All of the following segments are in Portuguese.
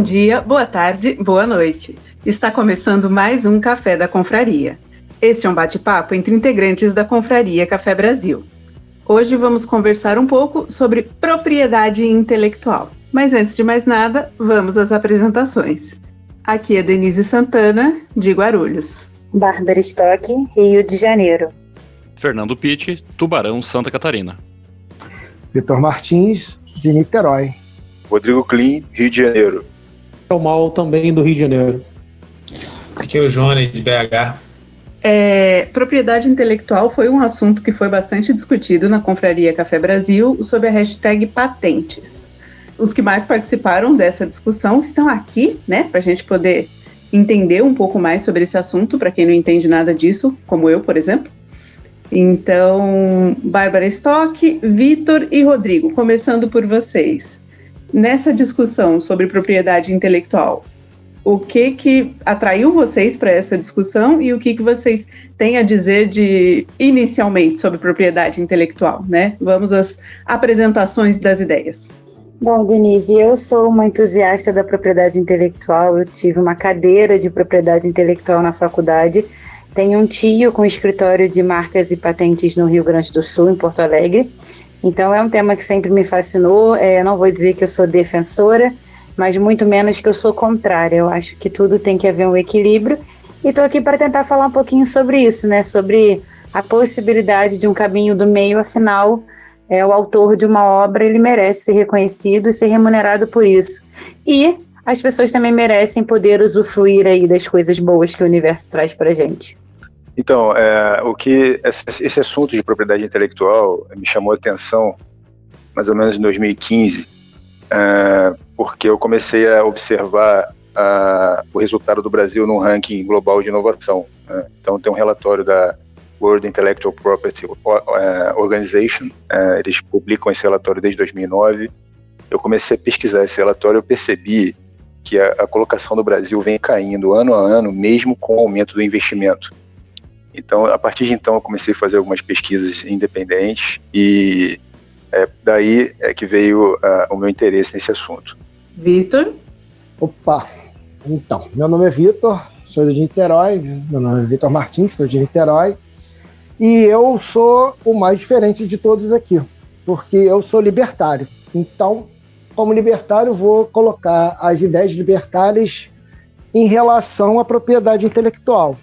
Bom dia, boa tarde, boa noite. Está começando mais um Café da Confraria. Este é um bate-papo entre integrantes da Confraria Café Brasil. Hoje vamos conversar um pouco sobre propriedade intelectual. Mas antes de mais nada, vamos às apresentações. Aqui é Denise Santana, de Guarulhos. Bárbara Stock, Rio de Janeiro. Fernando Pitti, Tubarão, Santa Catarina. Vitor Martins, de Niterói. Rodrigo Klim, Rio de Janeiro. É o Mal também do Rio de Janeiro. Aqui é o Johnny, de BH. É, propriedade intelectual foi um assunto que foi bastante discutido na Confraria Café Brasil sob a hashtag patentes. Os que mais participaram dessa discussão estão aqui, né, para a gente poder entender um pouco mais sobre esse assunto, para quem não entende nada disso, como eu, por exemplo. Então, Bárbara Stock, Vitor e Rodrigo, começando por vocês. Nessa discussão sobre propriedade intelectual, o que que atraiu vocês para essa discussão e o que que vocês têm a dizer de inicialmente sobre propriedade intelectual, né? Vamos às apresentações das ideias. Bom, Denise, eu sou uma entusiasta da propriedade intelectual. Eu tive uma cadeira de propriedade intelectual na faculdade. Tenho um tio com escritório de marcas e patentes no Rio Grande do Sul, em Porto Alegre. Então é um tema que sempre me fascinou. É, não vou dizer que eu sou defensora, mas muito menos que eu sou contrária. Eu acho que tudo tem que haver um equilíbrio. E estou aqui para tentar falar um pouquinho sobre isso, né? Sobre a possibilidade de um caminho do meio, afinal, é o autor de uma obra, ele merece ser reconhecido e ser remunerado por isso. E as pessoas também merecem poder usufruir aí das coisas boas que o universo traz para gente. Então, é, o que esse, assunto de propriedade intelectual me chamou a atenção mais ou menos em 2015 uh, porque eu comecei a observar uh, o resultado do Brasil no ranking global de inovação. Uh, então, tem um relatório da World Intellectual Property Organization, eles publicam esse relatório desde 2009. Eu comecei a pesquisar esse relatório e percebi que a, a colocação do Brasil vem caindo ano a ano, mesmo com o aumento do investimento. Então, a partir de então, eu comecei a fazer algumas pesquisas independentes e é, daí é que veio uh, o meu interesse nesse assunto. Vitor? Opa, então, meu nome é Vitor, sou de Niterói, meu nome é Vitor Martins, sou de Niterói, e eu sou o mais diferente de todos aqui, porque eu sou libertário. Então, como libertário, vou colocar as ideias libertárias em relação à propriedade intelectual.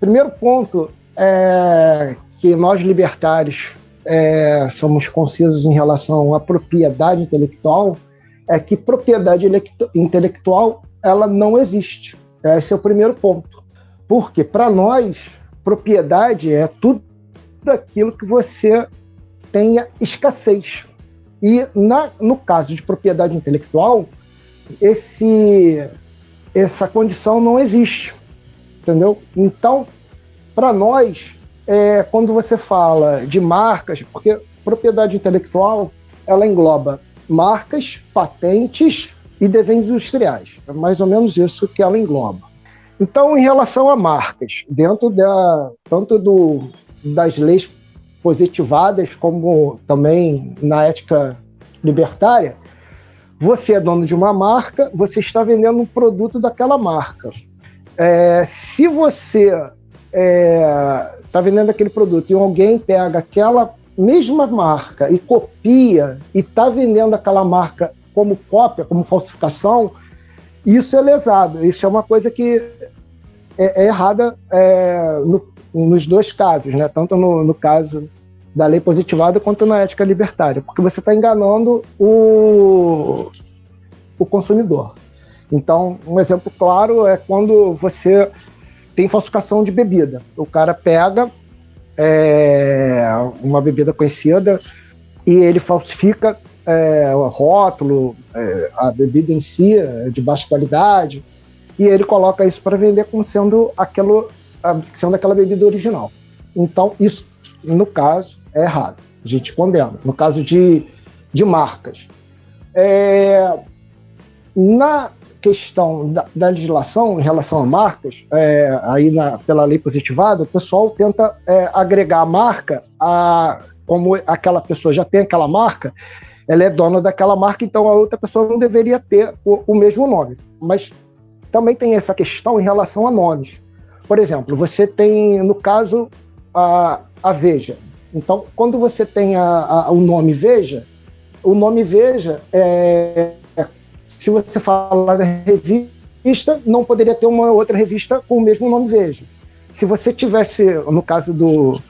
Primeiro ponto é que nós libertários é, somos concisos em relação à propriedade intelectual é que propriedade intelectual ela não existe. Esse é o primeiro ponto. Porque para nós propriedade é tudo aquilo que você tenha escassez. E na, no caso de propriedade intelectual, esse, essa condição não existe. Entendeu? Então, para nós, é, quando você fala de marcas, porque propriedade intelectual ela engloba marcas, patentes e desenhos industriais. É mais ou menos isso que ela engloba. Então, em relação a marcas, dentro da, tanto do, das leis positivadas, como também na ética libertária, você é dono de uma marca, você está vendendo um produto daquela marca. É, se você é, está vendendo aquele produto e alguém pega aquela mesma marca e copia e está vendendo aquela marca como cópia, como falsificação, isso é lesado. Isso é uma coisa que é, é errada é, no, nos dois casos, né? tanto no, no, caso da lei positivada quanto na ética libertária, porque você está enganando o, o consumidor. Então, um exemplo claro é quando você tem falsificação de bebida. O cara pega é, uma bebida conhecida e ele falsifica é, o rótulo, é, a bebida em si, é de baixa qualidade, e ele coloca isso para vender como sendo, aquilo, sendo aquela bebida original. Então, isso, no caso, é errado. A gente condena. No caso de, de marcas. É, na questão da, da, legislação em relação a marcas, é, aí na, pela lei positivada, o pessoal tenta é, agregar a marca a como aquela pessoa já tem aquela marca, ela é dona daquela marca, então a outra pessoa não deveria ter o, o mesmo nome. Mas também tem essa questão em relação a nomes. Por exemplo, você tem, no caso, a, a Veja. Então, quando você tem a, a, o nome Veja, o nome Veja, é, se você falar da revista, não poderia ter uma outra revista com o mesmo nome Veja. Se você tivesse, no caso do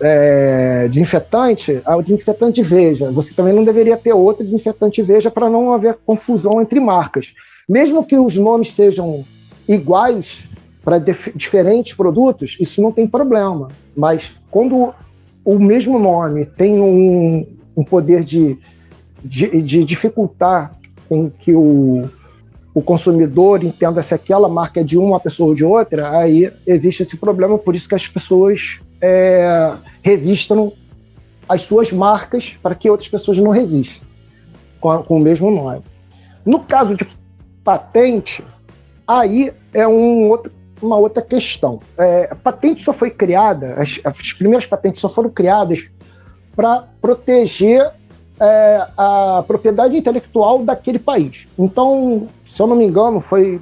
é, desinfetante, o desinfetante Veja, você também não deveria ter outro desinfetante Veja para não haver confusão entre marcas. Mesmo que os nomes sejam iguais para diferentes produtos, isso não tem problema. Mas quando o mesmo nome tem um, um poder de, de, de, dificultar com que o, o consumidor entenda se aquela marca é de uma pessoa ou de outra, aí existe esse problema, por isso que as pessoas é, resistam às suas marcas para que outras pessoas não resistam com, com o mesmo nome. No caso de patente, aí é um outro, uma outra questão. É, a patente só foi criada, as, as primeiras patentes só foram criadas para proteger é, a propriedade intelectual daquele país. Então, se eu não me engano, foi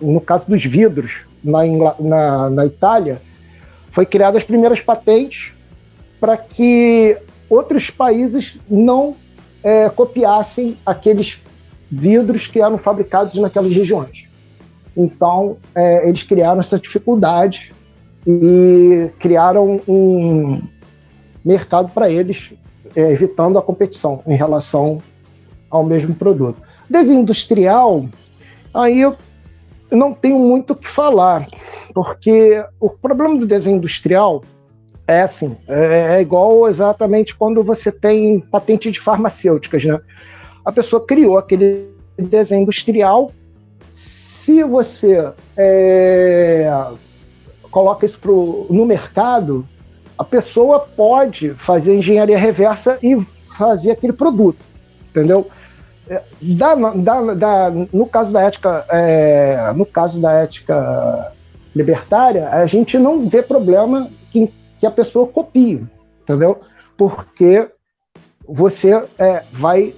no caso dos vidros na, na, na Itália, foi criadas as primeiras patentes para que outros países não é, copiassem aqueles vidros que eram fabricados naquelas regiões. Então, é, eles criaram essa dificuldade e criaram um mercado para eles, é, evitando a competição em relação ao mesmo produto. Desenho industrial, aí eu não tenho muito o que falar, porque o problema do desenho industrial é assim, é, é igual exatamente quando você tem patente de farmacêuticas, né? a pessoa criou aquele desenho industrial. Se você é, coloca isso pro, no mercado, a pessoa pode fazer engenharia reversa e fazer aquele produto, entendeu? Da, da, da, no caso da ética, é, no caso da ética libertária, a gente não vê problema que, que a pessoa copie, entendeu? Porque você é, vai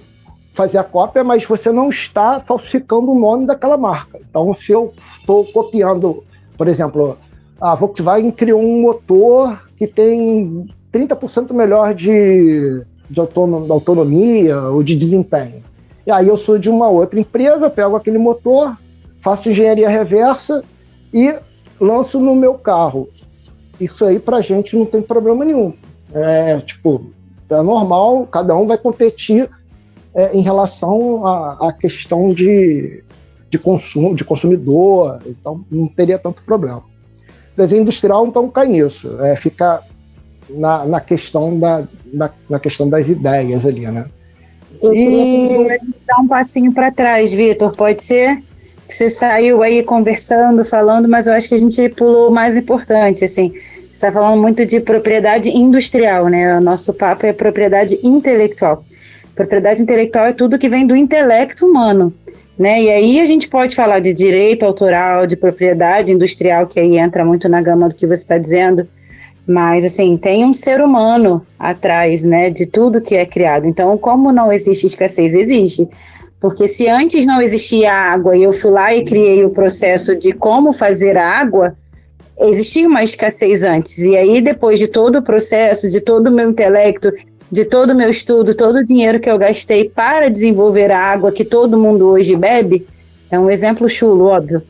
fazer a cópia, mas você não está falsificando o nome daquela marca. Então, se eu estou copiando, por exemplo, a Volkswagen criou um motor que tem 30% melhor de, de autonomia ou de desempenho. E aí eu sou de uma outra empresa, pego aquele motor, faço engenharia reversa e lanço no meu carro. Isso aí para a gente não tem problema nenhum. É tipo, é normal, cada um vai competir é, em relação à, questão de, de consumo, de consumidor, então não teria tanto problema. Desenho industrial, então, cai nisso, é, fica na, na, questão da, na, na questão das ideias ali, né? Eu queria dar um passinho para trás, Vitor, pode ser? Que você saiu aí conversando, falando, mas eu acho que a gente pulou o mais importante, assim. Você está falando muito de propriedade industrial, né? O nosso papo é propriedade intelectual. Propriedade intelectual é tudo que vem do intelecto humano. Né? E aí a gente pode falar de direito autoral, de propriedade industrial, que aí entra muito na gama do que você está dizendo, mas assim, tem um ser humano atrás, né, de tudo que é criado. Então, como não existe escassez? Existe. Porque se antes não existia água e eu fui lá e criei o processo de como fazer água, existia uma escassez antes. E aí, depois de todo o processo, de todo o meu intelecto, de todo o meu estudo, todo o dinheiro que eu gastei para desenvolver a água que todo mundo hoje bebe, é um exemplo chulo, óbvio.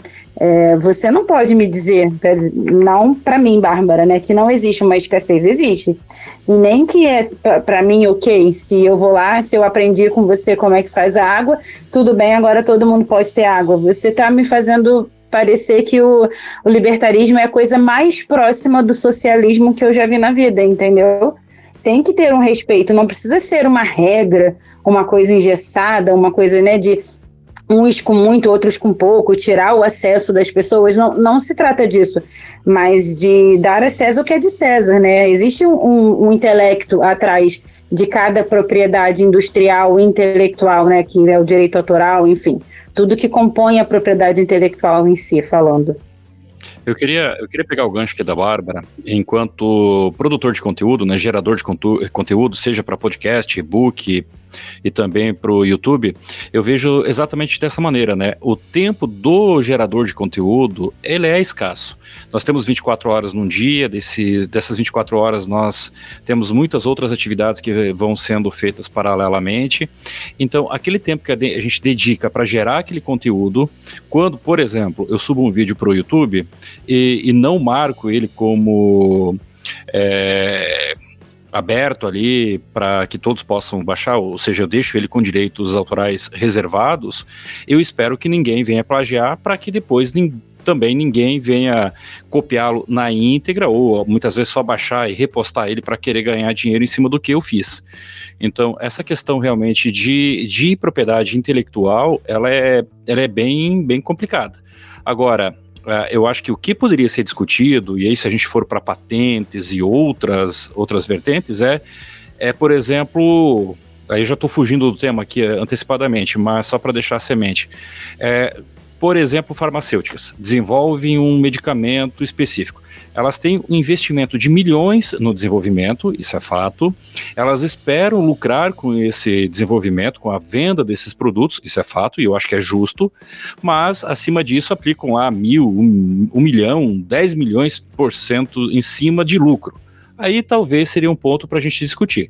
É, você não pode me dizer, não para mim, Bárbara, né, que não existe uma escassez, existe. E nem que é para mim ok, se eu vou lá, se eu aprendi com você como é que faz a água, tudo bem, agora todo mundo pode ter água. Você está me fazendo parecer que o, o libertarismo é a coisa mais próxima do socialismo que eu já vi na vida, entendeu? Tem que ter um respeito, não precisa ser uma regra, uma coisa engessada, uma coisa né, de uns com muito, outros com pouco, tirar o acesso das pessoas, não, não se trata disso, mas de dar a César o que é de César, né? Existe um, um, um intelecto atrás de cada propriedade industrial intelectual, né, que é o direito autoral, enfim, tudo que compõe a propriedade intelectual em si, falando. Eu queria, eu queria pegar o gancho aqui da Bárbara, enquanto produtor de conteúdo, né, gerador de conteúdo, seja para podcast, e-book, e também para o YouTube, eu vejo exatamente dessa maneira, né? O tempo do gerador de conteúdo, ele é escasso. Nós temos 24 horas num dia, desse, dessas 24 horas nós temos muitas outras atividades que vão sendo feitas paralelamente. Então, aquele tempo que a gente dedica para gerar aquele conteúdo, quando, por exemplo, eu subo um vídeo para o YouTube e, e, não marco ele como. É, aberto ali para que todos possam baixar, ou seja, eu deixo ele com direitos autorais reservados, eu espero que ninguém venha plagiar para que depois também ninguém venha copiá-lo na íntegra ou muitas vezes só baixar e repostar ele para querer ganhar dinheiro em cima do que eu fiz. Então, essa questão realmente de, de propriedade intelectual, ela é, ela é bem, bem complicada. Agora, eu acho que o que poderia ser discutido, e aí se a gente for para patentes e outras, outras vertentes, é, é, por exemplo, aí já estou fugindo do tema aqui antecipadamente, mas só para deixar a semente. É, por exemplo, farmacêuticas, desenvolvem um medicamento específico. Elas têm um investimento de milhões no desenvolvimento, isso é fato. Elas esperam lucrar com esse desenvolvimento, com a venda desses produtos, isso é fato, e eu acho que é justo. Mas, acima disso, aplicam lá mil, um, um milhão, dez milhões por cento em cima de lucro aí talvez seria um ponto para a gente discutir.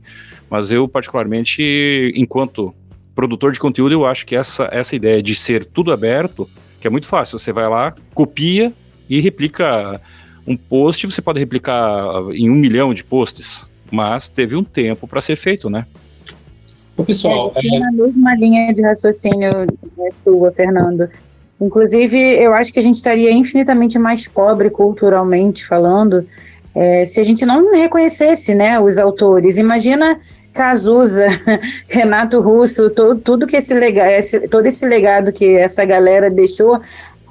Mas eu, particularmente, enquanto produtor de conteúdo, eu acho que essa, essa ideia de ser tudo aberto que é muito fácil. Você vai lá, copia e replica um post. Você pode replicar em um milhão de posts, mas teve um tempo para ser feito, né? O pessoal. É, é... na mesma linha de raciocínio é, sua, Fernando. Inclusive, eu acho que a gente estaria infinitamente mais pobre culturalmente falando é, se a gente não reconhecesse né, os autores. Imagina Cazuza, Renato Russo, todo, tudo que esse legado, esse, todo esse legado que essa galera deixou,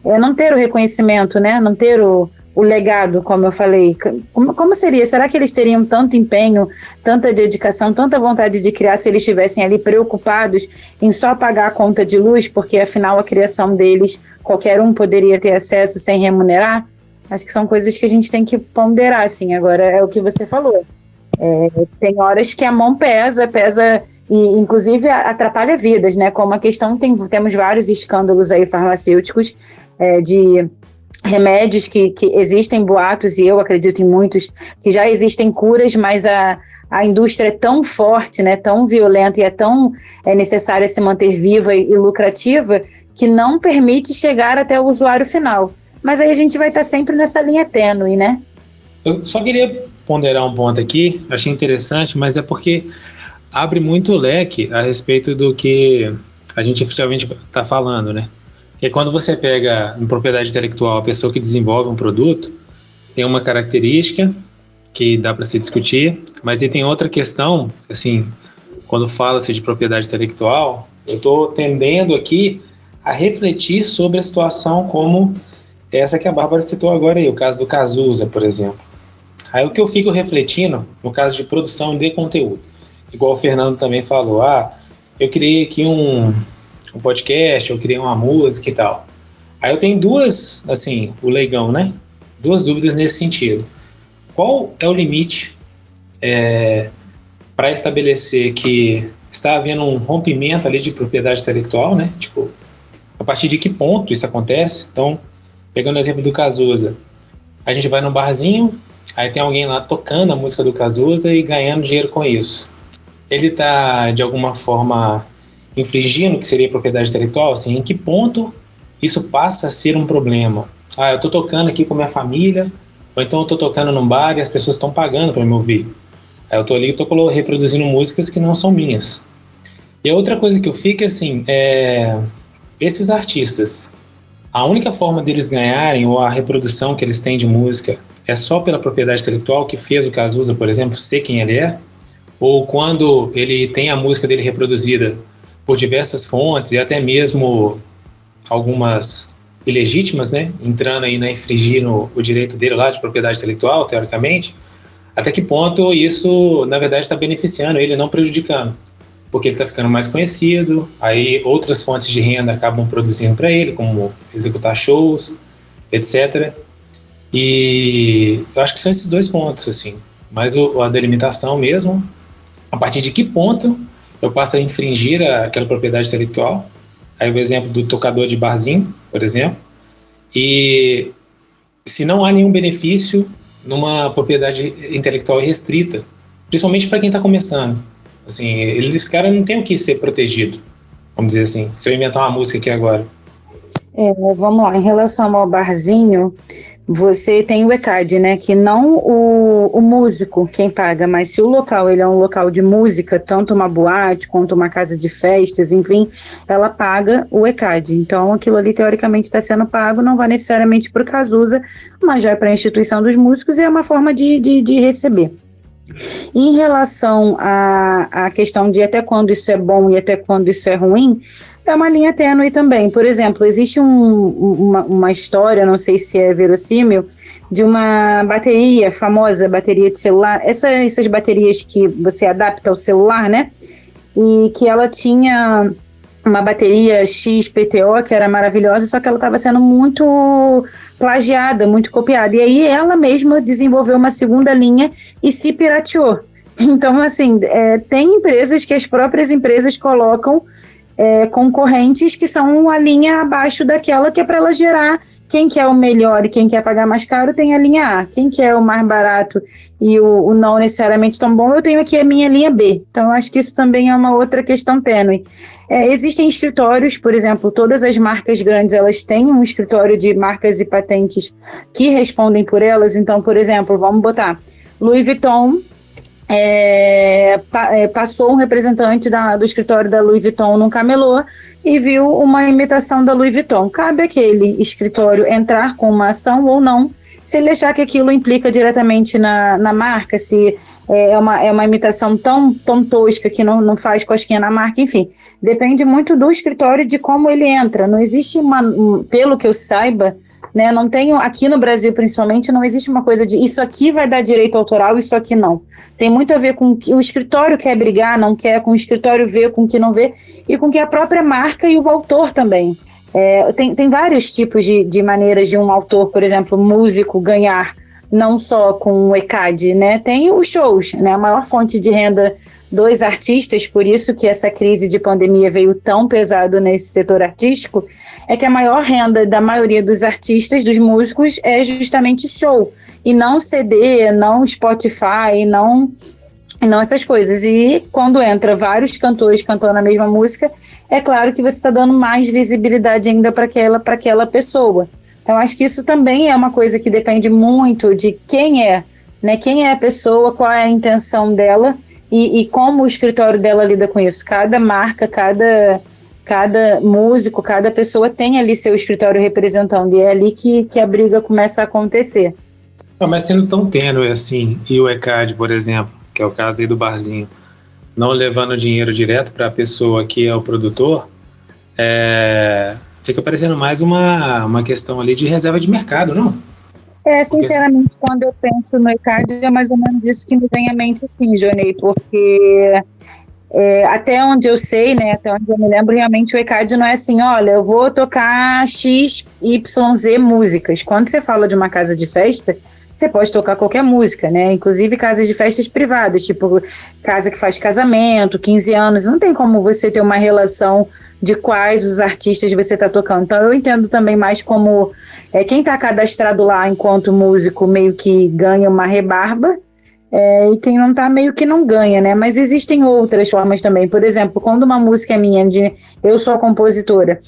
é não ter o reconhecimento, né? Não ter o, o legado, como eu falei. Como, como seria? Será que eles teriam tanto empenho, tanta dedicação, tanta vontade de criar se eles estivessem ali preocupados em só pagar a conta de luz, porque afinal a criação deles qualquer um poderia ter acesso sem remunerar? Acho que são coisas que a gente tem que ponderar, assim. Agora é o que você falou. É, tem horas que a mão pesa, pesa e inclusive atrapalha vidas, né? Como a questão tem temos vários escândalos aí farmacêuticos é, de remédios que, que existem boatos e eu acredito em muitos que já existem curas, mas a, a indústria é tão forte, né? Tão violenta e é tão é necessária se manter viva e, e lucrativa que não permite chegar até o usuário final. Mas aí a gente vai estar sempre nessa linha tênue, né? Eu só queria ponderar um ponto aqui, achei interessante, mas é porque abre muito leque a respeito do que a gente efetivamente está falando, né? Que é quando você pega em propriedade intelectual a pessoa que desenvolve um produto, tem uma característica que dá para se discutir, mas aí tem outra questão, assim, quando fala-se de propriedade intelectual, eu estou tendendo aqui a refletir sobre a situação como essa que a Bárbara citou agora aí, o caso do Cazuza, por exemplo. Aí o que eu fico refletindo, no caso de produção de conteúdo, igual o Fernando também falou, ah, eu criei aqui um, um podcast, eu criei uma música e tal. Aí eu tenho duas, assim, o leigão, né? Duas dúvidas nesse sentido. Qual é o limite é, para estabelecer que está havendo um rompimento ali de propriedade intelectual, né? Tipo, a partir de que ponto isso acontece? Então, pegando o exemplo do Cazuza, a gente vai num barzinho, Aí tem alguém lá tocando a música do Cazuza e ganhando dinheiro com isso. Ele está, de alguma forma, infringindo que seria propriedade intelectual? Assim, em que ponto isso passa a ser um problema? Ah, eu estou tocando aqui com minha família, ou então eu estou tocando num bar e as pessoas estão pagando para me ouvir. Aí eu estou ali e estou reproduzindo músicas que não são minhas. E a outra coisa que eu fico é assim, é, esses artistas, a única forma deles ganharem, ou a reprodução que eles têm de música, é só pela propriedade intelectual que fez o Cazuza, por exemplo, ser quem ele é? Ou quando ele tem a música dele reproduzida por diversas fontes e até mesmo algumas ilegítimas, né, entrando aí, né, infringindo o direito dele lá de propriedade intelectual, teoricamente, até que ponto isso, na verdade, está beneficiando ele, não prejudicando? Porque ele está ficando mais conhecido, aí outras fontes de renda acabam produzindo para ele, como executar shows, etc. E eu acho que são esses dois pontos, assim. Mas o, a delimitação mesmo, a partir de que ponto eu passo a infringir a, aquela propriedade intelectual. Aí o exemplo do tocador de barzinho, por exemplo. E se não há nenhum benefício numa propriedade intelectual restrita, principalmente para quem está começando, assim, eles, esse cara não tem o que ser protegido, vamos dizer assim. Se eu inventar uma música aqui agora. É, vamos lá, em relação ao barzinho, você tem o ECAD, né? Que não o, o músico quem paga, mas se o local ele é um local de música, tanto uma boate quanto uma casa de festas, enfim, ela paga o ECAD. Então aquilo ali teoricamente está sendo pago, não vai necessariamente para o Casusa, mas já é para a instituição dos músicos e é uma forma de, de, de receber. Em relação à, à questão de até quando isso é bom e até quando isso é ruim, é uma linha tênue também. Por exemplo, existe um, uma, uma história, não sei se é verossímil, de uma bateria famosa, bateria de celular, essa, essas baterias que você adapta ao celular, né? E que ela tinha uma bateria XPTO que era maravilhosa, só que ela estava sendo muito plagiada, muito copiada. E aí ela mesma desenvolveu uma segunda linha e se pirateou. Então, assim, é, tem empresas que as próprias empresas colocam é, concorrentes que são uma linha abaixo daquela que é para ela gerar quem quer o melhor e quem quer pagar mais caro tem a linha A. Quem quer o mais barato e o, o, não necessariamente tão bom, eu tenho aqui a minha linha B. Então, acho que isso também é uma outra questão tênue. É, existem escritórios, por exemplo, todas as marcas grandes, elas têm um escritório de marcas e patentes que respondem por elas. Então, por exemplo, vamos botar Louis Vuitton é, pa, é, passou um representante da, do escritório da Louis Vuitton num camelô e viu uma imitação da Louis Vuitton. Cabe aquele escritório entrar com uma ação ou não, se ele achar que aquilo implica diretamente na, na marca, se é, é uma, é uma imitação tão, tão tosca que não, não faz cosquinha na marca, enfim. Depende muito do escritório de como ele entra. Não existe uma, um, pelo que eu saiba, né? Não tenho aqui no Brasil principalmente não existe uma coisa de isso aqui vai dar direito autoral, isso aqui não. Tem muito a ver com que o escritório quer brigar, não quer, com o escritório ver, com o que não vê e com que a própria marca e o autor também. É, tem, tem vários tipos de, de maneiras de um autor, por exemplo, músico ganhar não só com o ECAD, né? Tem os shows, né? A maior fonte de renda dois artistas, por isso que essa crise de pandemia veio tão pesado nesse setor artístico, é que a maior renda da maioria dos artistas, dos músicos, é justamente show, e não CD, não Spotify, não não essas coisas. E quando entra vários cantores cantando a mesma música, é claro que você está dando mais visibilidade ainda para aquela, aquela pessoa. Então, acho que isso também é uma coisa que depende muito de quem é, né? Quem é a pessoa, qual é a intenção dela e, e como o escritório dela lida com isso. Cada marca, cada, cada músico, cada pessoa tem ali seu escritório representando, e é ali que, que a briga começa a acontecer. Não, mas sendo tão tênue assim, e o ECAD, por exemplo, que é o caso aí do barzinho, não levando dinheiro direto para a pessoa que é o produtor, é, fica parecendo mais uma, uma questão ali de reserva de mercado, não? É, sinceramente, quando eu penso no ECAD, é mais ou menos isso que me vem à mente, sim, Jonei, porque é, até onde eu sei, né, até onde eu me lembro, realmente o ECAD não é assim, olha, eu vou tocar X, Y, Z músicas. Quando você fala de uma casa de festa, você pode tocar qualquer música, né? Inclusive casas de festas privadas, tipo casa que faz casamento, 15 anos, não tem como você ter uma relação de quais os artistas você está tocando. Então eu entendo também mais como é, quem está cadastrado lá enquanto músico meio que ganha uma rebarba. É, e quem não está meio que não ganha, né? Mas existem outras formas também. Por exemplo, quando uma música é minha, de eu sou a compositora,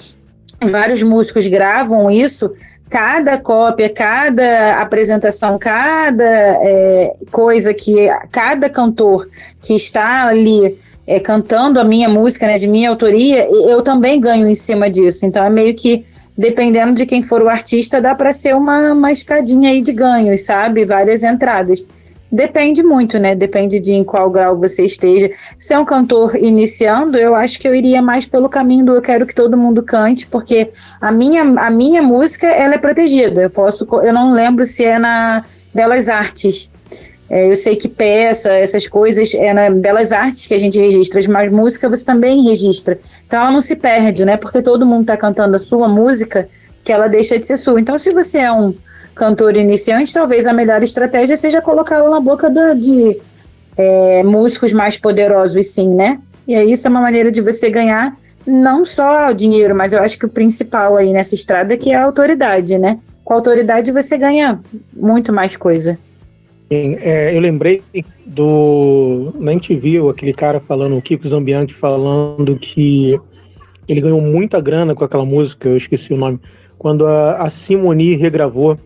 vários músicos gravam isso, cada cópia, cada apresentação, cada é, coisa que cada cantor que está ali é, cantando a minha música, né, de minha autoria, eu também ganho em cima disso. Então é meio que dependendo de quem for o artista, dá para ser uma, uma escadinha aí de ganhos, sabe? Várias entradas. Depende muito, né? Depende de em qual grau você esteja. Se é um cantor iniciando, eu acho que eu iria mais pelo caminho do eu quero que todo mundo cante, porque a minha, a minha música ela é protegida. Eu posso, eu não lembro se é na Belas Artes. É, eu sei que peça, essas coisas, é na Belas Artes que a gente registra, mas música você também registra. Então ela não se perde, né? Porque todo mundo está cantando a sua música, que ela deixa de ser sua. Então, se você é um cantor iniciante, talvez a melhor estratégia seja colocá-lo na boca do, de é, músicos mais poderosos, sim, né? E aí isso é uma maneira de você ganhar não só o dinheiro, mas eu acho que o principal aí nessa estrada é que é a autoridade, né? Com a autoridade você ganha muito mais coisa. Sim, é, eu lembrei do. Na viu aquele cara falando, o Kiko Zambianchi falando que ele ganhou muita grana com aquela música, eu esqueci o nome. Quando a, a Simone regravou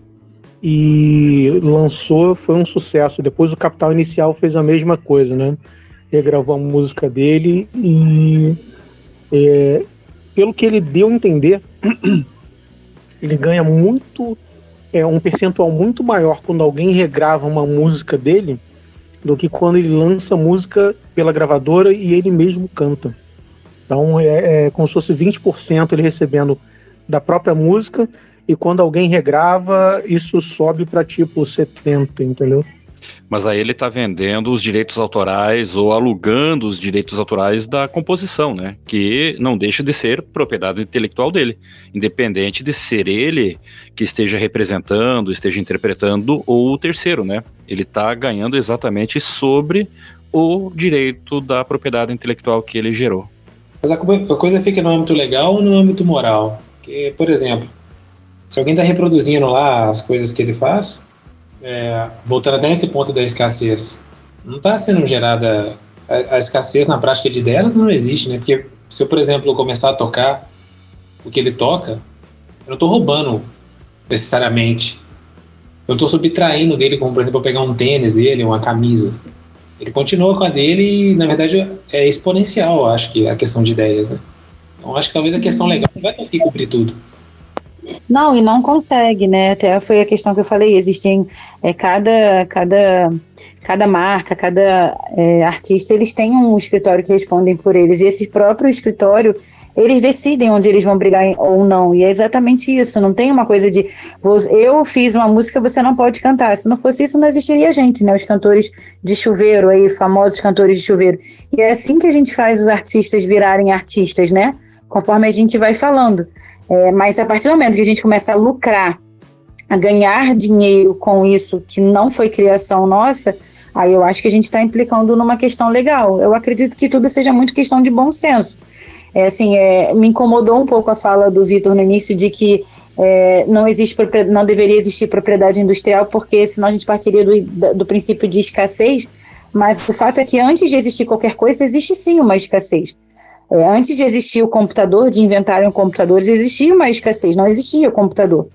e lançou, foi um sucesso. Depois o Capital Inicial fez a mesma coisa, né? Regravou a música dele e é, pelo que ele deu a entender, ele ganha muito, é um percentual muito maior quando alguém regrava uma música dele do que quando ele lança música pela gravadora e ele mesmo canta. Então é, é como se fosse 20% ele recebendo da própria música e quando alguém regrava, isso sobe para tipo 70, entendeu? Mas aí ele está vendendo os direitos autorais ou alugando os direitos autorais da composição, né? Que não deixa de ser propriedade intelectual dele, independente de ser ele que esteja representando, esteja interpretando ou o terceiro, né? Ele está ganhando exatamente sobre o direito da propriedade intelectual que ele gerou. Mas a coisa fica no âmbito legal ou no âmbito moral? Que, por exemplo, se alguém está reproduzindo lá as coisas que ele faz, é, voltando até nesse ponto da escassez, não está sendo gerada a, a, escassez na prática de delas não existe, né? Porque se eu, por exemplo, começar a tocar o que ele toca, eu não estou roubando necessariamente. Eu estou subtraindo dele, como por exemplo, eu pegar um tênis dele, uma camisa. Ele continua com a dele e, na verdade, é exponencial, eu acho que a questão de ideias, né? Então, acho que talvez a questão legal não vai conseguir cobrir tudo. Não, e não consegue, né? Até foi a questão que eu falei, existem é, cada, cada, cada marca, cada é, artista, eles têm um escritório que respondem por eles, e esse próprio escritório, eles decidem onde eles vão brigar ou não, e é exatamente isso, não tem uma coisa de, eu fiz uma música, você não pode cantar, se não fosse isso, não existiria gente, né? Os cantores de chuveiro aí, famosos cantores de chuveiro, e é assim que a gente faz os artistas virarem artistas, né? Conforme a gente vai falando. É, mas a partir do momento que a gente começa a lucrar, a ganhar dinheiro com isso que não foi criação nossa, aí eu acho que a gente está implicando numa questão legal. Eu acredito que tudo seja muito questão de bom senso. É, assim, é, me incomodou um pouco a fala do Vitor no início de que é, não existe não deveria existir propriedade industrial porque senão a gente partiria do, do princípio de escassez. Mas o fato é que antes de existir qualquer coisa existe sim uma escassez. É, antes de existir o computador, de inventarem computadores, existia uma escassez, não existia o computador.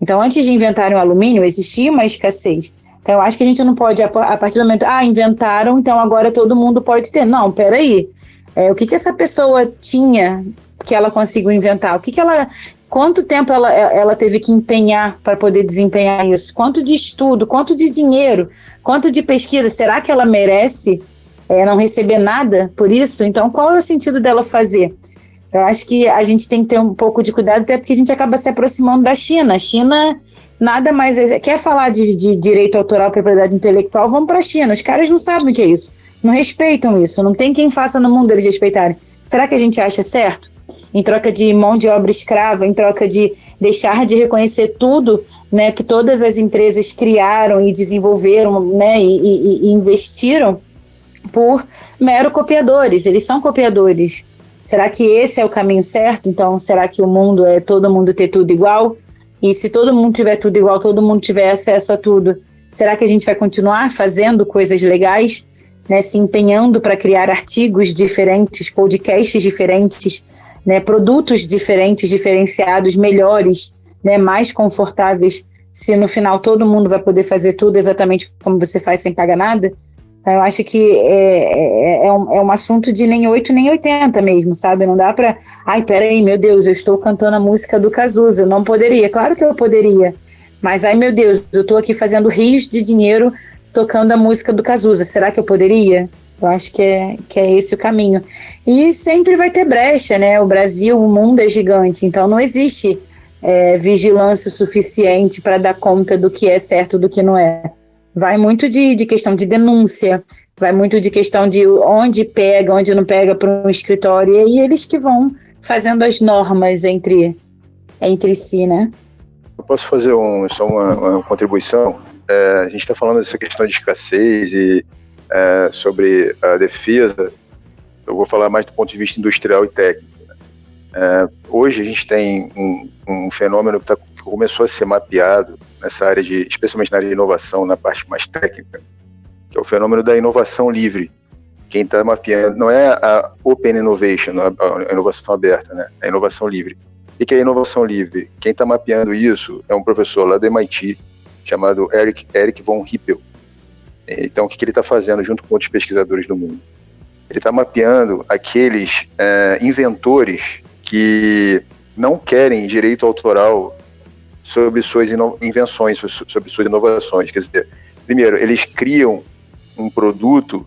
Então, antes de inventarem o alumínio, existia uma escassez. Então, eu acho que a gente não pode, a partir do momento, ah, inventaram, então agora todo mundo pode ter. Não, peraí. É, o que, que essa pessoa tinha que ela conseguiu inventar? O que, que ela. Quanto tempo ela, ela teve que empenhar para poder desempenhar isso? Quanto de estudo, quanto de dinheiro, quanto de pesquisa? Será que ela merece é, não receber nada por isso, então qual é o sentido dela fazer? Eu acho que a gente tem que ter um pouco de cuidado, até porque a gente acaba se aproximando da China. A China nada mais. É, quer falar de, de direito autoral, propriedade intelectual? Vamos para a China. Os caras não sabem o que é isso. Não respeitam isso. Não tem quem faça no mundo eles respeitarem. Será que a gente acha certo? Em troca de mão de obra escrava, em troca de deixar de reconhecer tudo né, que todas as empresas criaram e desenvolveram né, e, e, e investiram por mero copiadores, eles são copiadores. Será que esse é o caminho certo? Então, será que o mundo é todo mundo ter tudo igual? E se todo mundo tiver tudo igual, todo mundo tiver acesso a tudo, será que a gente vai continuar fazendo coisas legais, né, se empenhando para criar artigos diferentes, podcasts diferentes, né, produtos diferentes, diferenciados, melhores, né, mais confortáveis, se no final todo mundo vai poder fazer tudo exatamente como você faz sem pagar nada? Eu acho que é, é, é, um, é um assunto de nem 8 nem 80 mesmo, sabe? Não dá para. Ai, peraí, meu Deus, eu estou cantando a música do Cazuza. Não poderia, claro que eu poderia. Mas, ai, meu Deus, eu estou aqui fazendo rios de dinheiro tocando a música do Cazuza. Será que eu poderia? Eu acho que é, que é esse o caminho. E sempre vai ter brecha, né? O Brasil, o mundo é gigante, então não existe é, vigilância suficiente para dar conta do que é certo do que não é vai muito de, de questão de denúncia, vai muito de questão de onde pega, onde não pega para um escritório, e aí eles que vão fazendo as normas entre, entre si, né? Eu posso fazer um, só uma, uma contribuição? É, a gente está falando dessa questão de escassez e é, sobre a defesa eu vou falar mais do ponto de vista industrial e técnico. Né? É, hoje a gente tem um, um fenômeno que, tá, que, começou a ser mapeado nessa área de, especialmente na área de inovação, na parte mais técnica, que é o fenômeno da inovação livre. Quem está mapeando não é a Open Innovation, a inovação aberta, né? É a inovação livre. O que é inovação livre? Quem está mapeando isso é um professor lá do MIT, chamado Eric, Eric von Hippel. Então, o que, que ele está fazendo junto com outros pesquisadores do mundo? Ele está mapeando aqueles é, inventores que não querem direito autoral sobre suas invenções, sobre suas inovações. Quer dizer, primeiro, eles criam um produto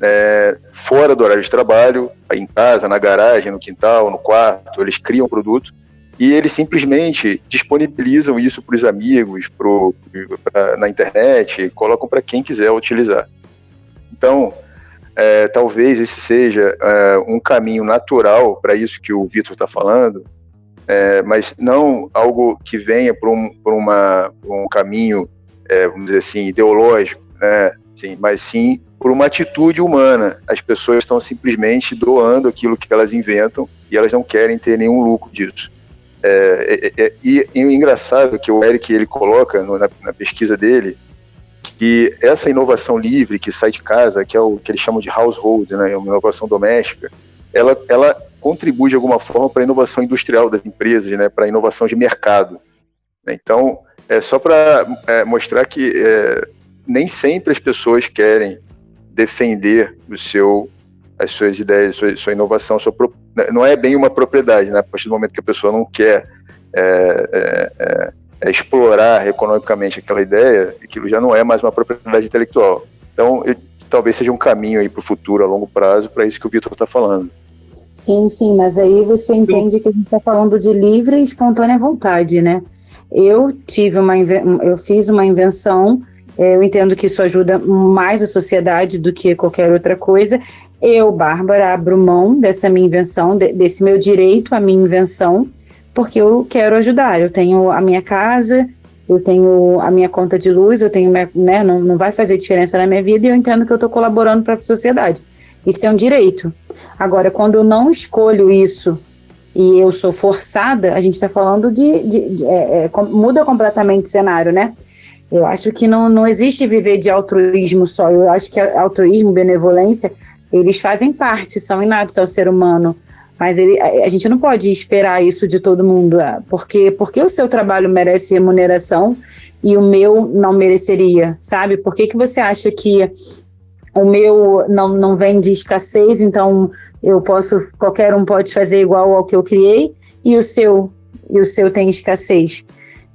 é, fora do horário de trabalho, em casa, na garagem, no quintal, no quarto, eles criam um produto e eles simplesmente disponibilizam isso para os amigos, pro, pra, na internet, colocam para quem quiser utilizar. Então, é, talvez esse seja é, um caminho natural para isso que o Vitor está falando, é, mas não algo que venha por um, por uma, por um caminho, é, vamos dizer assim, ideológico, né? sim, mas sim por uma atitude humana. As pessoas estão simplesmente doando aquilo que elas inventam e elas não querem ter nenhum lucro disso. É, é, é, e, e, o engraçado que o Eric ele coloca no, na, na, pesquisa dele que essa inovação livre que sai de casa, que é o que eles chamam de household, né, uma inovação doméstica, ela, ela contribui de alguma forma para a inovação industrial das empresas, né, para a inovação de mercado. Então, é só para é, mostrar que é, nem sempre as pessoas querem defender o seu as suas ideias, sua, sua inovação, sua, né, não é bem uma propriedade, né? A partir do momento que a pessoa não quer é, é, é, é, explorar economicamente aquela ideia, aquilo já não é mais uma propriedade intelectual. Então, eu, talvez seja um caminho aí para o futuro, a longo prazo, para isso que o Vitor está falando. Sim, sim, mas aí você entende que a gente está falando de livre e espontânea vontade, né? Eu tive uma, eu fiz uma invenção é, eu entendo que isso ajuda mais a sociedade do que qualquer outra coisa. Eu, Bárbara, abro mão dessa minha invenção, desse meu direito à minha invenção, porque eu quero ajudar. Eu tenho a minha casa, eu tenho a minha conta de luz, eu tenho, né, não, não vai fazer diferença na minha vida e eu entendo que eu estou colaborando para a sociedade. Isso é um direito. Agora, quando eu não escolho isso e eu sou forçada, a gente está falando de. de, de é, é, muda completamente o cenário, né? Eu acho que não, não existe viver de altruísmo só. Eu acho que altruísmo, benevolência, eles fazem parte, são inatos ao ser humano. Mas ele, a, a gente não pode esperar isso de todo mundo. Ah, porque, porque o seu trabalho merece remuneração e o meu não mereceria, sabe? Por que, que você acha que o meu não, não vem de escassez, então eu posso, qualquer um pode fazer igual ao que eu criei, e o seu, e o seu tem escassez?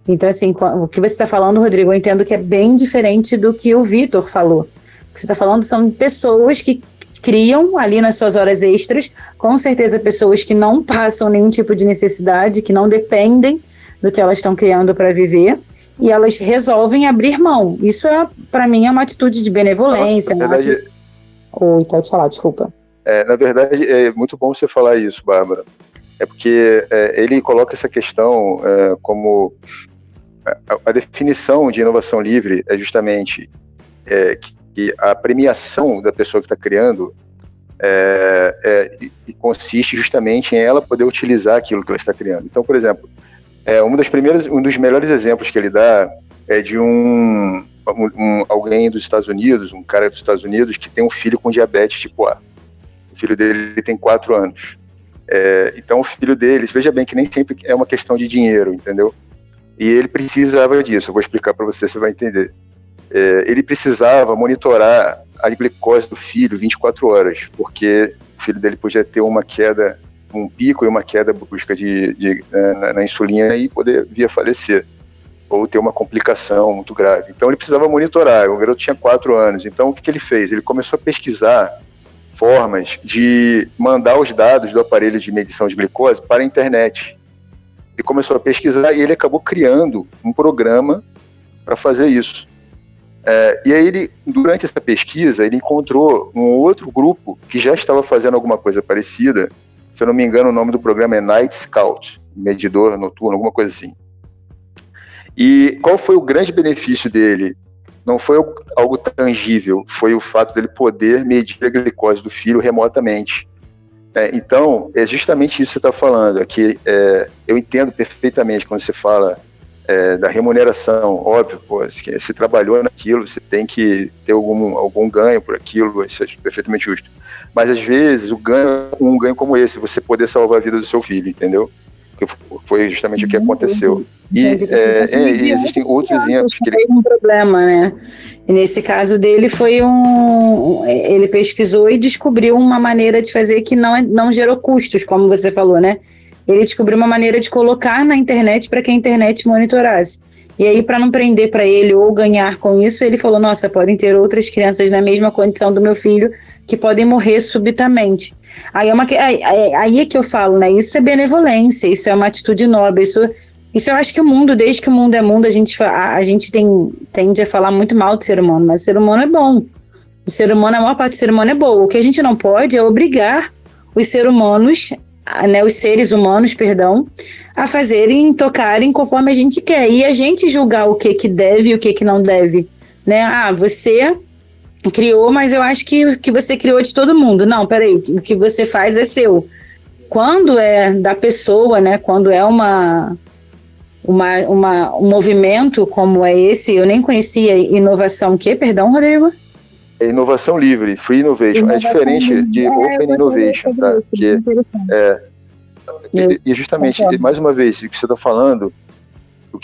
Então, assim, o que você está falando, Rodrigo, eu entendo que é bem diferente do que o Vitor falou. O que você está falando são pessoas que criam ali nas suas horas extras, com certeza pessoas que não passam nenhum tipo de necessidade, que não dependem do que elas estão criando para viver, e elas resolvem abrir mão. Isso é, para mim, é uma atitude de benevolência. Na verdade, né? Oi, pode falar, desculpa. É, na verdade, é muito bom você falar isso, Bárbara. É porque é, ele coloca essa questão é, como a, a definição de inovação livre é justamente é, que, que, a premiação da pessoa que está criando é, é, e consiste justamente em ela poder utilizar aquilo que ela está criando. Então, por exemplo, é, uma das primeiras, um dos melhores exemplos que ele dá é de um, um, um, alguém dos Estados Unidos, um cara dos Estados Unidos que tem um filho com diabetes tipo A. O filho dele tem quatro anos. É, então, o filho deles, veja bem que nem sempre é uma questão de dinheiro, entendeu? E ele precisava disso, eu vou explicar para você, você vai entender. É, ele precisava monitorar a glicose do filho 24 horas, porque o filho dele podia ter uma queda, um pico e uma queda brusca de, de né, na, na, insulina e poder vir a falecer, ou ter uma complicação muito grave. Então ele precisava monitorar, o garoto tinha 4 anos, então o que, que ele fez? Ele começou a pesquisar formas de mandar os dados do aparelho de medição de glicose para a internet. Ele começou a pesquisar e ele acabou criando um programa para fazer isso. É, e aí ele, durante essa pesquisa, ele encontrou um outro grupo que já estava fazendo alguma coisa parecida. Se eu não me engano, o nome do programa é Night Scout, medidor noturno, alguma coisa assim. E qual foi o grande benefício dele? Não foi algo tangível, foi o fato dele poder medir a glicose do filho remotamente. É, então, é justamente isso que você está falando. Aqui, é, eu entendo perfeitamente quando você fala é, da remuneração. Óbvio, pô, você trabalhou naquilo, você tem que ter algum, algum ganho por aquilo, isso é perfeitamente justo. Mas às vezes o ganho, um ganho como esse, você poder salvar a vida do seu filho, entendeu? Que foi justamente Sim, o que aconteceu. E, é, é, e existem outros exemplos que ele... um problema, né? E nesse caso dele foi um, ele pesquisou e descobriu uma maneira de fazer que não não gerou custos, como você falou, né? Ele descobriu uma maneira de colocar na internet para que a internet monitorasse. E aí, para não prender para ele ou ganhar com isso, ele falou: Nossa, podem ter outras crianças na mesma condição do meu filho que podem morrer subitamente. Aí é, uma, aí, é que eu falo, né? Isso é benevolência, isso é uma atitude nobre, isso isso eu acho que o mundo, desde que o mundo é mundo, a gente, a, a gente tem, tende a falar muito mal do ser humano, mas o ser humano é bom. O ser humano, a maior parte do ser humano é boa. O que a gente não pode é obrigar os seres humanos, né, os seres humanos, perdão, a fazerem, tocarem conforme a gente quer. E a gente julgar o que que deve e o que que não deve. Né? Ah, você criou, mas eu acho que que você criou de todo mundo. Não, peraí, o que você faz é seu. Quando é da pessoa, né? Quando é uma uma, uma, um movimento como é esse, eu nem conhecia inovação que, perdão, Rodrigo? É inovação livre, free innovation. É inovação é diferente livre. de é, open innovation, tá? Que é, e, e justamente, mais uma vez, o que você está falando,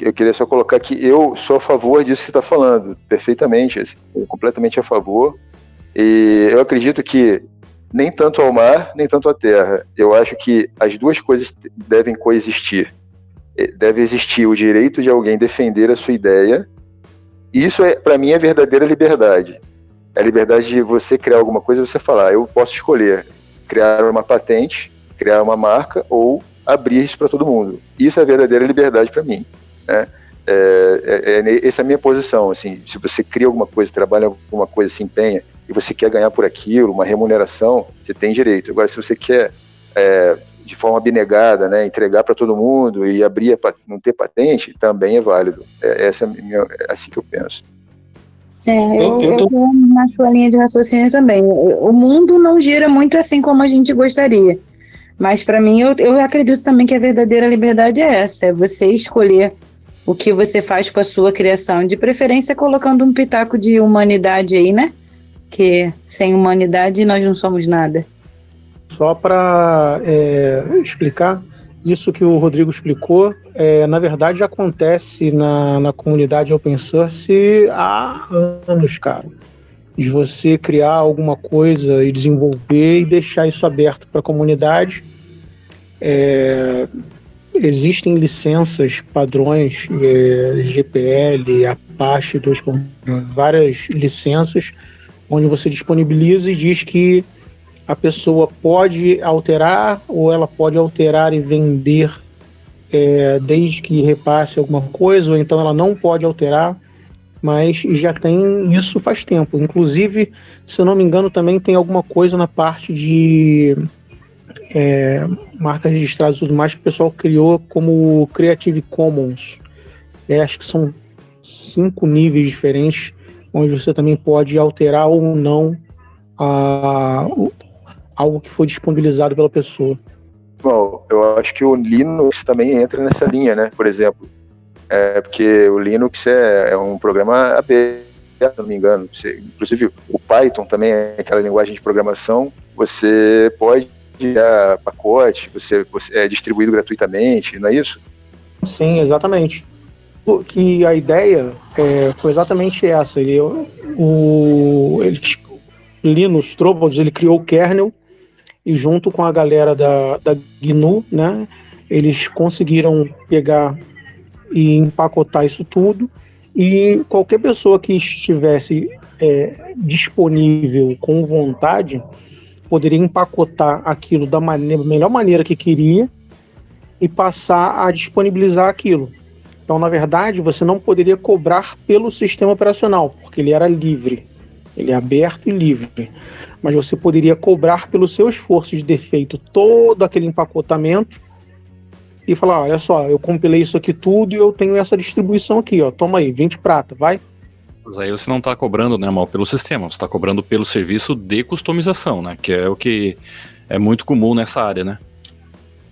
eu queria só colocar que eu sou a favor disso que você está falando, perfeitamente, assim, completamente a favor. E eu acredito que nem tanto ao mar, nem tanto à terra. Eu acho que as duas coisas devem coexistir. É, deve existir o direito de alguém defender a sua ideia. Isso é, para mim, é verdadeira liberdade. É a liberdade de você criar alguma coisa você falar, eu posso escolher criar uma patente, criar uma marca ou abrir isso para todo mundo. Isso é a verdadeira liberdade para mim. Né? É, é, é, essa é a minha posição. Assim, se você cria alguma coisa, trabalha alguma coisa, se empenha e você quer ganhar por aquilo, uma remuneração, você tem direito. Agora, se você quer é, de forma abnegada, né, entregar para todo mundo e abrir a, não ter patente, também é válido. É, essa é, minha, é assim que eu penso. É, eu, eu, tô... eu na sua linha de raciocínio também. O mundo não gira muito assim como a gente gostaria. Mas para mim, eu, eu acredito também que a verdadeira liberdade é essa: é você escolher o que você faz com a sua criação, de preferência colocando um pitaco de humanidade aí, né? Que sem humanidade nós não somos nada. Só para é, explicar, isso que o Rodrigo explicou, é, na verdade acontece na, na comunidade open source há anos, cara. De você criar alguma coisa e desenvolver e deixar isso aberto para a comunidade. É, existem licenças, padrões, é, GPL, Apache 2.0, várias licenças, onde você disponibiliza e diz que a pessoa pode alterar ou ela pode alterar e vender é, desde que repasse alguma coisa, ou então ela não pode alterar, mas já tem isso faz tempo. Inclusive, se eu não me engano, também tem alguma coisa na parte de é, marcas registradas e tudo mais que o pessoal criou como Creative Commons. É, acho que são cinco níveis diferentes, onde você também pode alterar ou não a, algo que foi disponibilizado pela pessoa. Bom, eu acho que o Linux também entra nessa linha, né? Por exemplo, é porque o Linux é, é um programa aberto, se não me engano. Você, inclusive, o Python também é aquela linguagem de programação. Você pode criar pacote, você, você é distribuído gratuitamente, não é isso? Sim, exatamente. Que a ideia é, foi exatamente essa. Ele, o, ele, Linus Torvalds, ele criou o kernel e junto com a galera da, da GNU, né, eles conseguiram pegar e empacotar isso tudo e qualquer pessoa que estivesse é, disponível com vontade poderia empacotar aquilo da maneira, melhor maneira que queria e passar a disponibilizar aquilo. Então, na verdade, você não poderia cobrar pelo sistema operacional, porque ele era livre. Ele é aberto e livre. Mas você poderia cobrar pelo seu esforço de ter feito todo aquele empacotamento e falar: olha só, eu compilei isso aqui tudo e eu tenho essa distribuição aqui, ó. Toma aí, 20 prata, vai. Mas aí você não está cobrando né, mal pelo sistema, você está cobrando pelo serviço de customização, né? Que é o que é muito comum nessa área, né?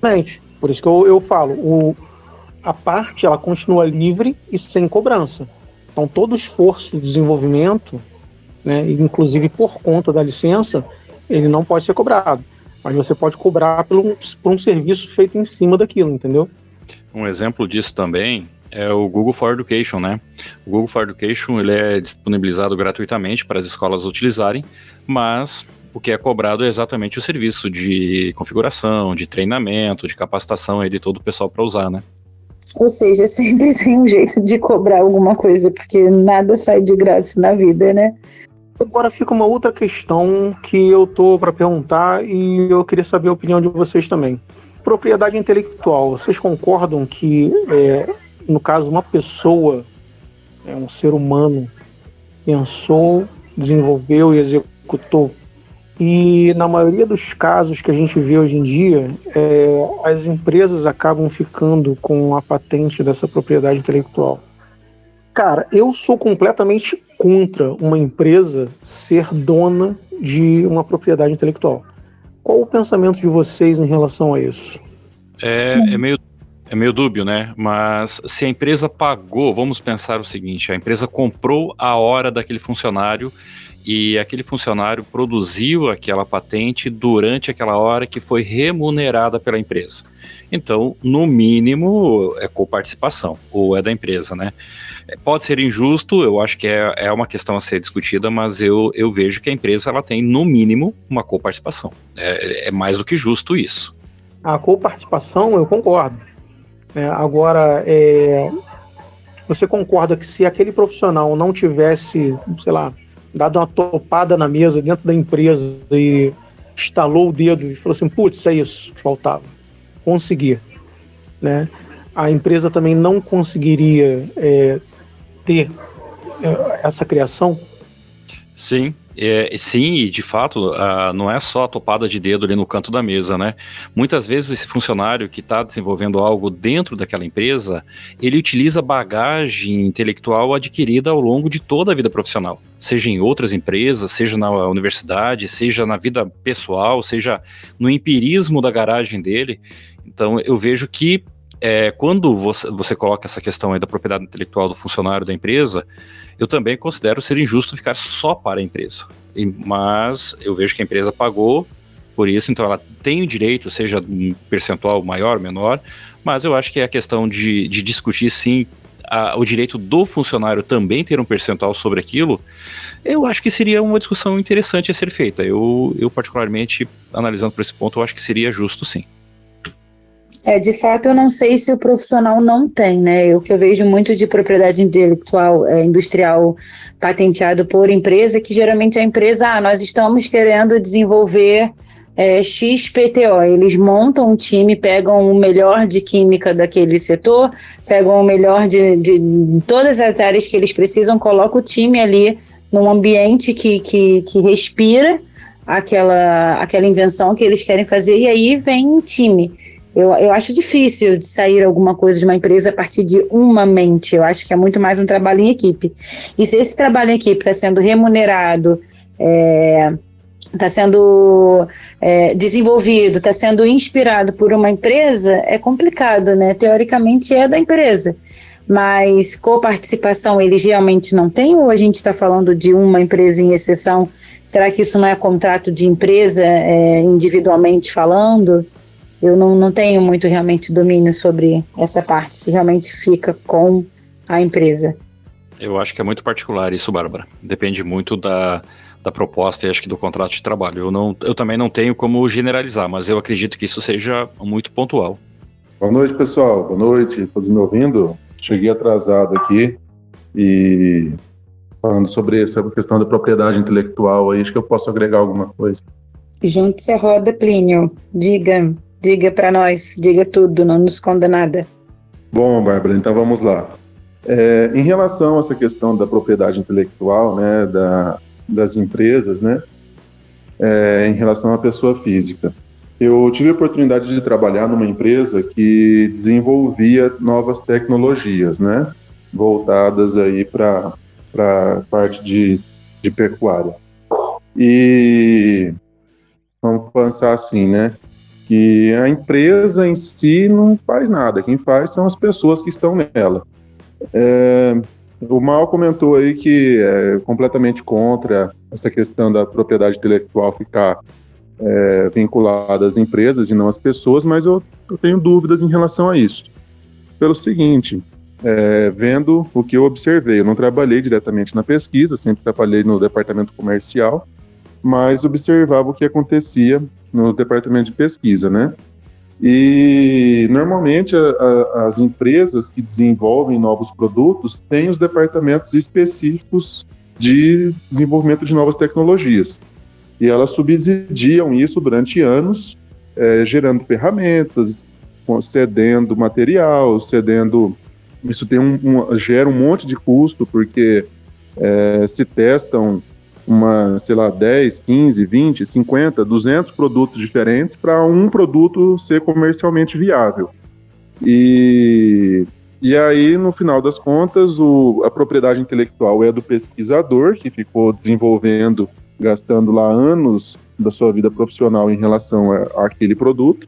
Exatamente. Por isso que eu, eu falo, o, a parte ela continua livre e sem cobrança. Então todo esforço de desenvolvimento, né, inclusive por conta da licença, ele não pode ser cobrado. Mas você pode cobrar por um, por um serviço feito em cima daquilo, entendeu? Um exemplo disso também é o Google for Education, né? O Google for Education ele é disponibilizado gratuitamente para as escolas utilizarem, mas o que é cobrado é exatamente o serviço de configuração, de treinamento, de capacitação aí de todo o pessoal para usar, né? Ou seja, sempre tem um jeito de cobrar alguma coisa, porque nada sai de graça na vida, né? Agora fica uma outra questão que eu tô para perguntar e eu queria saber a opinião de vocês também. Propriedade intelectual, vocês concordam que, é, no caso, uma pessoa, é, um ser humano, pensou, desenvolveu e executou e na maioria dos casos que a gente vê hoje em dia, é, as empresas acabam ficando com a patente dessa propriedade intelectual. Cara, eu sou completamente contra uma empresa ser dona de uma propriedade intelectual. Qual o pensamento de vocês em relação a isso? É, é meio é meio dúbio, né? Mas se a empresa pagou, vamos pensar o seguinte: a empresa comprou a hora daquele funcionário e aquele funcionário produziu aquela patente durante aquela hora que foi remunerada pela empresa. Então, no mínimo, é coparticipação, ou é da empresa, né? É, pode ser injusto, eu acho que é, é uma questão a ser discutida, mas eu, eu vejo que a empresa ela tem, no mínimo, uma coparticipação. É, é mais do que justo isso. A coparticipação, eu concordo. É, agora, é, você concorda que se aquele profissional não tivesse, sei lá, dado uma topada na mesa dentro da empresa e estalou o dedo e falou assim: putz, é isso que faltava. Consegui. Né? A empresa também não conseguiria é, ter é, essa criação? Sim, é, sim, e de fato, não é só a topada de dedo ali no canto da mesa, né? Muitas vezes esse funcionário que está desenvolvendo algo dentro daquela empresa, ele utiliza bagagem intelectual adquirida ao longo de toda a vida profissional, seja em outras empresas, seja na universidade, seja na vida pessoal, seja no empirismo da garagem dele. Então, eu vejo que é, quando você, você coloca essa questão aí da propriedade intelectual do funcionário da empresa, eu também considero ser injusto ficar só para a empresa. E, mas eu vejo que a empresa pagou por isso, então ela tem o direito, seja um percentual maior, menor, mas eu acho que é a questão de, de discutir sim a, o direito do funcionário também ter um percentual sobre aquilo, eu acho que seria uma discussão interessante a ser feita. Eu, eu particularmente, analisando por esse ponto, eu acho que seria justo sim. É, de fato, eu não sei se o profissional não tem, né? O que eu vejo muito de propriedade intelectual é, industrial patenteado por empresa, que geralmente a empresa, ah, nós estamos querendo desenvolver é, XPTO. Eles montam um time, pegam o melhor de química daquele setor, pegam o melhor de, de todas as áreas que eles precisam, colocam o time ali num ambiente que, que, que respira aquela, aquela invenção que eles querem fazer, e aí vem um time. Eu, eu acho difícil de sair alguma coisa de uma empresa a partir de uma mente. Eu acho que é muito mais um trabalho em equipe. E se esse trabalho em equipe está sendo remunerado, está é, tá sendo é, desenvolvido, está sendo inspirado por uma empresa, é complicado, né? Teoricamente é da empresa. Mas coparticipação eles realmente não têm? Ou a gente está falando de uma empresa em exceção? Será que isso não é contrato de empresa, é, individualmente falando? Eu não, não tenho muito realmente domínio sobre essa parte, se realmente fica com a empresa. Eu acho que é muito particular isso, Bárbara. Depende muito da, da proposta e acho que do contrato de trabalho. Eu, não, eu também não tenho como generalizar, mas eu acredito que isso seja muito pontual. Boa noite, pessoal. Boa noite, todos me ouvindo? Cheguei atrasado aqui e falando sobre essa questão da propriedade intelectual aí, acho que eu posso agregar alguma coisa. Junte-se a roda, Plínio. Diga. Diga para nós, diga tudo, não nos esconda nada. Bom, Bárbara, então vamos lá. É, em relação a essa questão da propriedade intelectual, né, da, das empresas, né, é, em relação à pessoa física, eu tive a oportunidade de trabalhar numa empresa que desenvolvia novas tecnologias, né, voltadas aí para para parte de, de pecuária. E Vamos pensar assim, né? Que a empresa em si não faz nada, quem faz são as pessoas que estão nela. É, o Mal comentou aí que é completamente contra essa questão da propriedade intelectual ficar é, vinculada às empresas e não às pessoas, mas eu, eu tenho dúvidas em relação a isso. Pelo seguinte, é, vendo o que eu observei, eu não trabalhei diretamente na pesquisa, sempre trabalhei no departamento comercial, mas observava o que acontecia no departamento de pesquisa, né? E normalmente a, a, as empresas que desenvolvem novos produtos têm os departamentos específicos de desenvolvimento de novas tecnologias. E elas subsidiam isso durante anos, é, gerando ferramentas, cedendo material, cedendo. Isso tem um, um, gera um monte de custo, porque é, se testam uma, sei lá, 10, 15, 20, 50, 200 produtos diferentes para um produto ser comercialmente viável. E, e aí, no final das contas, o, a propriedade intelectual é do pesquisador, que ficou desenvolvendo, gastando lá anos da sua vida profissional em relação a, aquele produto.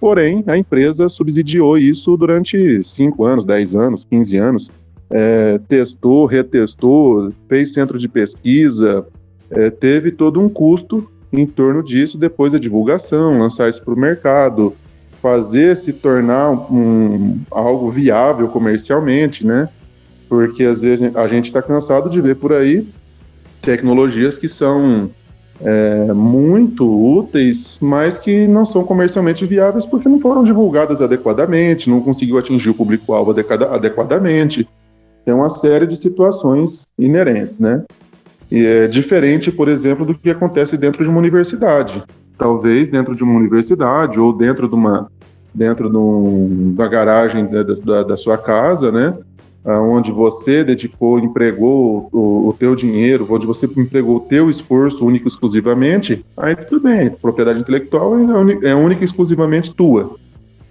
Porém, a empresa subsidiou isso durante 5 anos, 10 anos, 15 anos. É, testou, retestou, fez centro de pesquisa, é, teve todo um custo em torno disso depois da divulgação, lançar isso para o mercado, fazer se tornar um, algo viável comercialmente, né? Porque às vezes a gente está cansado de ver por aí tecnologias que são é, muito úteis, mas que não são comercialmente viáveis porque não foram divulgadas adequadamente, não conseguiu atingir o público-alvo adequadamente. Tem uma série de situações inerentes, né? E é diferente, por exemplo, do que acontece dentro de uma universidade. Talvez dentro de uma universidade ou dentro de uma dentro de um, da garagem da, da, da, sua casa, né? Onde você dedicou, empregou o, o teu dinheiro, onde você empregou o teu esforço único exclusivamente, aí tudo bem, propriedade intelectual é, é única e exclusivamente tua.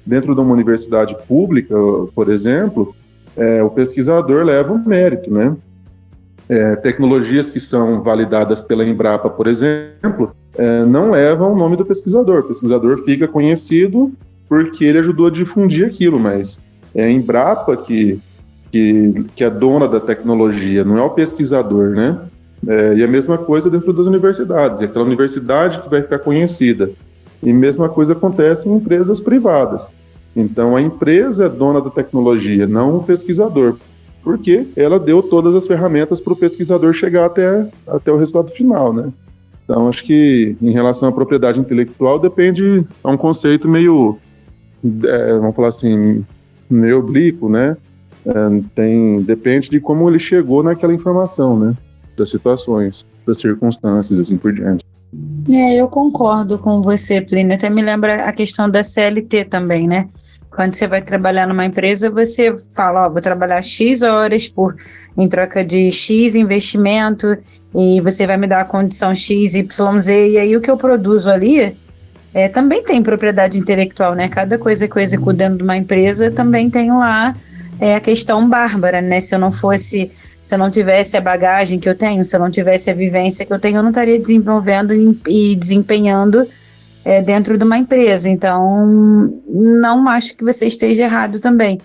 Dentro de uma universidade pública, por exemplo, é, o pesquisador leva o mérito, né? É, tecnologias que são validadas pela Embrapa, por exemplo, é, não levam o nome do pesquisador. O pesquisador fica conhecido porque ele ajudou a difundir aquilo, mas é a Embrapa que, que, que é dona da tecnologia, não é o pesquisador, né? É, e a mesma coisa dentro das universidades, é aquela universidade que vai ficar conhecida. E mesma coisa acontece em empresas privadas. Então a empresa é dona da tecnologia, não o pesquisador porque ela deu todas as ferramentas para o pesquisador chegar até, até o resultado final, né? Então, acho que em relação à propriedade intelectual, depende, é um conceito meio, é, vamos falar assim, meio oblíquo, né? É, tem, depende de como ele chegou naquela informação, né? Das situações, das circunstâncias, assim por diante. É, eu concordo com você, Plínio. Até me lembra a questão da CLT também, né? Quando você vai trabalhar numa empresa, você fala, ó, vou trabalhar X horas por em troca de X investimento e você vai me dar a condição X, Y, Z, e aí o que eu produzo ali é, também tem propriedade intelectual, né? Cada coisa que eu executo dentro de uma empresa também tem lá é, a questão bárbara, né? Se eu não fosse, se eu não tivesse a bagagem que eu tenho, se eu não tivesse a vivência que eu tenho, eu não estaria desenvolvendo e, e desempenhando é, dentro de uma empresa. Então, não acho que você esteja errado também.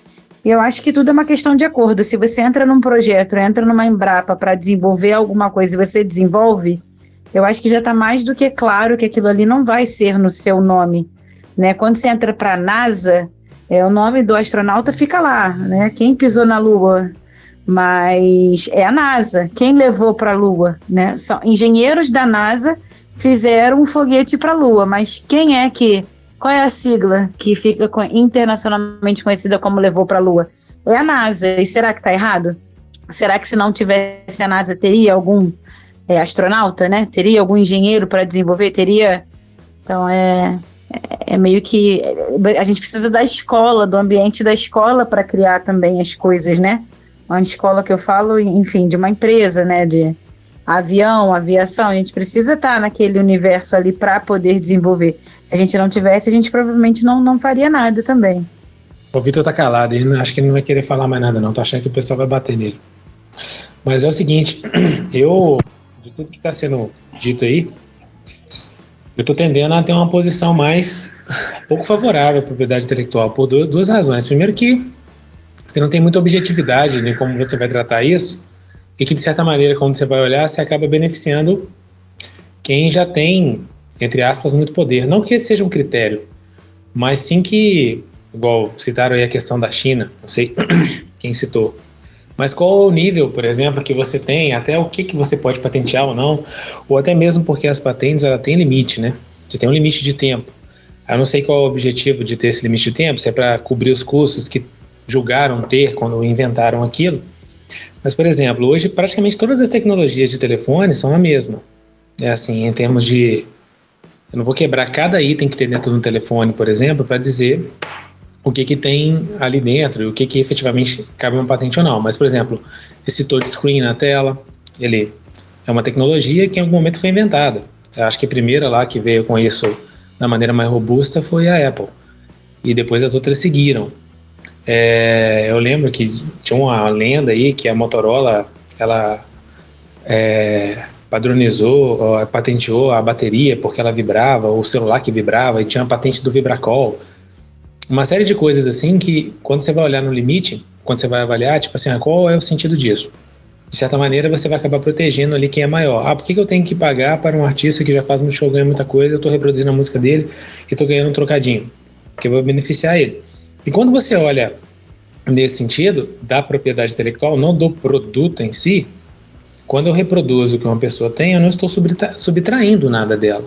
Eu acho que tudo é uma questão de acordo. Se você entra num projeto, entra numa Embrapa para desenvolver alguma coisa e você desenvolve, eu acho que já está mais do que claro que aquilo ali não vai ser no seu nome. Né? Quando você entra para a NASA, é, o nome do astronauta fica lá, né? Quem pisou na Lua? Mas é a NASA. Quem levou para a Lua? Né? São engenheiros da NASA fizeram um foguete para a Lua, mas quem é que. Qual é a sigla que fica internacionalmente conhecida como levou para a Lua? É a NASA. E será que está errado? Será que se não tivesse a NASA, teria algum é, astronauta, né? Teria algum engenheiro para desenvolver? Teria. Então é, é, é meio que. A gente precisa da escola, do ambiente da escola para criar também as coisas, né? Uma escola que eu falo, enfim, de uma empresa, né? De, avião, aviação, a gente precisa estar naquele universo ali para poder desenvolver. Se a gente não tivesse, a gente provavelmente não, não faria nada também. O Vitor tá calado, ele acho que ele não vai querer falar mais nada, não. Tá achando que o pessoal vai bater nele. Mas é o seguinte, eu, de tudo que está sendo dito aí, eu estou tendendo a ter uma posição mais pouco favorável à propriedade intelectual por duas razões. Primeiro que você não tem muita objetividade em como você vai tratar isso e que de certa maneira quando você vai olhar você acaba beneficiando quem já tem entre aspas muito poder. Não que esse seja um critério, mas sim que igual citaram aí a questão da China, não sei quem citou. Mas qual o nível, por exemplo, que você tem, até o que, que você pode patentear ou não, ou até mesmo porque as patentes ela tem limite, né? Você tem um limite de tempo. Eu não sei qual é o objetivo de ter esse limite de tempo, se é para cobrir os custos que julgaram ter quando inventaram aquilo. Mas, por exemplo, hoje praticamente todas as tecnologias de telefone são a mesma. É assim, em termos de. Eu não vou quebrar cada item que tem dentro do telefone, por exemplo, para dizer o que, que tem ali dentro e o que, que efetivamente cabe uma patente ou não. Mas, por exemplo, esse touchscreen na tela, ele é uma tecnologia que em algum momento foi inventada. Eu acho que a primeira lá que veio com isso da maneira mais robusta foi a Apple. E depois as outras seguiram. É, eu lembro que tinha uma lenda aí que a Motorola ela é, padronizou, patenteou a bateria porque ela vibrava, o celular que vibrava, e tinha a patente do Vibracol uma série de coisas assim que, quando você vai olhar no limite, quando você vai avaliar, tipo assim, ah, qual é o sentido disso? De certa maneira, você vai acabar protegendo ali quem é maior. Ah, por que, que eu tenho que pagar para um artista que já faz muito show, ganha muita coisa, eu estou reproduzindo a música dele e estou ganhando um trocadinho? Porque eu vou beneficiar ele. E quando você olha nesse sentido, da propriedade intelectual, não do produto em si, quando eu reproduzo o que uma pessoa tem, eu não estou subtraindo nada dela.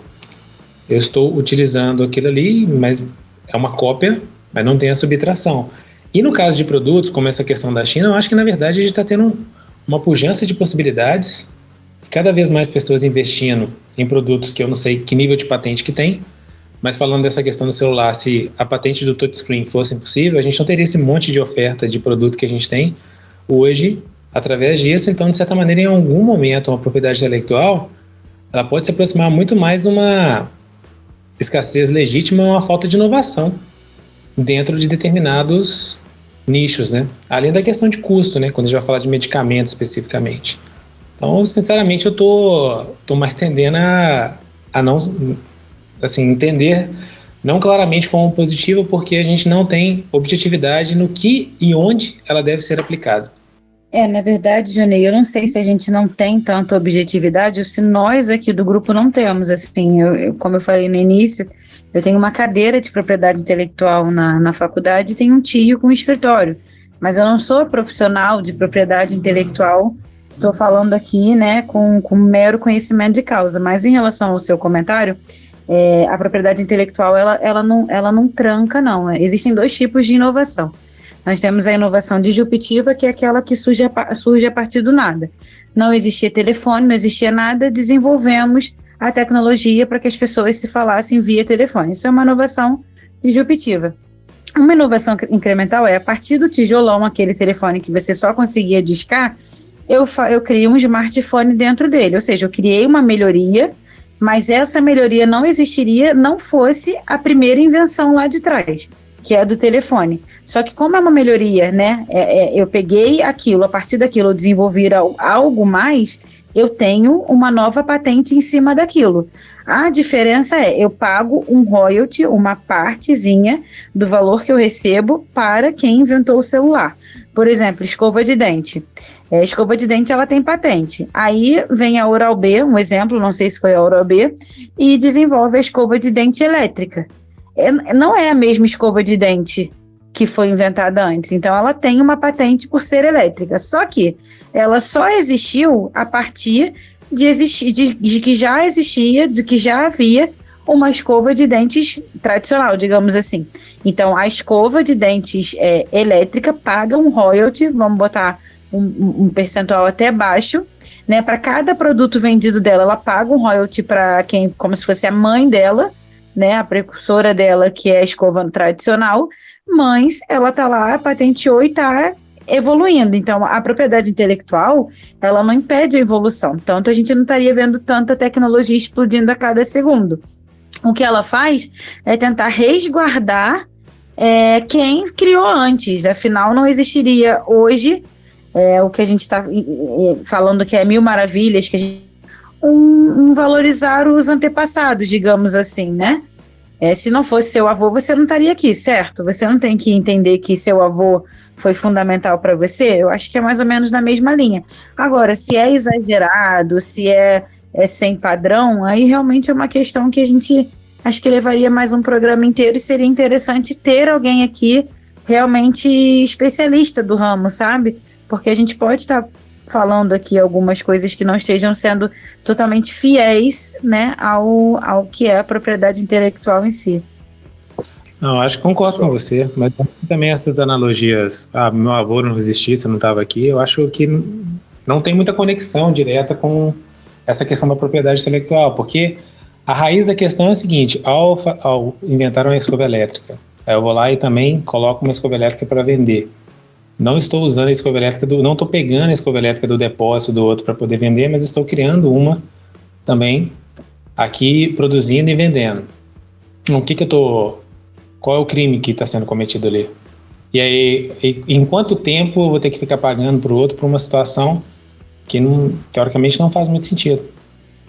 Eu estou utilizando aquilo ali, mas é uma cópia mas não tem a subtração. E no caso de produtos, como essa questão da China, eu acho que na verdade a gente está tendo uma pujança de possibilidades, cada vez mais pessoas investindo em produtos que eu não sei que nível de patente que tem, mas falando dessa questão do celular, se a patente do touchscreen fosse impossível, a gente não teria esse monte de oferta de produto que a gente tem hoje através disso. Então, de certa maneira, em algum momento, uma propriedade intelectual ela pode se aproximar muito mais de uma escassez legítima ou uma falta de inovação dentro de determinados nichos, né? Além da questão de custo, né? Quando a gente vai falar de medicamentos especificamente. Então, sinceramente, eu tô, tô mais tendendo a, a não, assim, entender não claramente como positivo, porque a gente não tem objetividade no que e onde ela deve ser aplicada. É, na verdade, Junei, eu não sei se a gente não tem tanta objetividade ou se nós aqui do grupo não temos. Assim, eu, eu, como eu falei no início, eu tenho uma cadeira de propriedade intelectual na, na faculdade e tenho um tio com um escritório. Mas eu não sou profissional de propriedade intelectual, estou falando aqui né, com, com mero conhecimento de causa. Mas em relação ao seu comentário, é, a propriedade intelectual ela, ela, não, ela não tranca, não. Existem dois tipos de inovação. Nós temos a inovação disruptiva, que é aquela que surge a, surge a partir do nada. Não existia telefone, não existia nada, desenvolvemos a tecnologia para que as pessoas se falassem via telefone. Isso é uma inovação disruptiva. Uma inovação incremental é a partir do tijolão, aquele telefone que você só conseguia discar, eu, eu criei um smartphone dentro dele, ou seja, eu criei uma melhoria, mas essa melhoria não existiria não fosse a primeira invenção lá de trás, que é a do telefone. Só que como é uma melhoria, né? É, é, eu peguei aquilo, a partir daquilo eu desenvolvi algo mais, eu tenho uma nova patente em cima daquilo. A diferença é, eu pago um royalty, uma partezinha do valor que eu recebo para quem inventou o celular. Por exemplo, escova de dente. É, escova de dente ela tem patente. Aí vem a Oral-B, um exemplo, não sei se foi a Oral-B, e desenvolve a escova de dente elétrica. É, não é a mesma escova de dente que foi inventada antes. Então, ela tem uma patente por ser elétrica. Só que ela só existiu a partir de, existir, de, de que já existia, de que já havia uma escova de dentes tradicional, digamos assim. Então, a escova de dentes é, elétrica paga um royalty, vamos botar um, um percentual até baixo, né? Para cada produto vendido dela, ela paga um royalty para quem, como se fosse a mãe dela, né? A precursora dela, que é a escova tradicional, mas ela tá lá, patenteou e tá evoluindo. Então, a propriedade intelectual, ela não impede a evolução. Tanto a gente não estaria vendo tanta tecnologia explodindo a cada segundo. O que ela faz é tentar resguardar é, quem criou antes. Afinal, não existiria hoje é, o que a gente está falando que é mil maravilhas, que a gente um, um valorizar os antepassados, digamos assim, né? É, se não fosse seu avô, você não estaria aqui, certo? Você não tem que entender que seu avô foi fundamental para você. Eu acho que é mais ou menos na mesma linha. Agora, se é exagerado, se é, é sem padrão, aí realmente é uma questão que a gente acho que levaria mais um programa inteiro e seria interessante ter alguém aqui realmente especialista do ramo, sabe? Porque a gente pode estar falando aqui algumas coisas que não estejam sendo totalmente fiéis né, ao, ao que é a propriedade intelectual em si. Não, acho que concordo com você, mas também essas analogias, ah, meu avô não existisse, não estava aqui, eu acho que não tem muita conexão direta com essa questão da propriedade intelectual, porque a raiz da questão é o seguinte, ao, ao inventar uma escova elétrica, eu vou lá e também coloco uma escova elétrica para vender. Não estou usando a escova elétrica do, não estou pegando a escova elétrica do depósito do outro para poder vender, mas estou criando uma também aqui produzindo e vendendo. O que que eu tô, qual é o crime que está sendo cometido ali? E aí, e, em quanto tempo eu vou ter que ficar pagando para o outro por uma situação que não, teoricamente não faz muito sentido?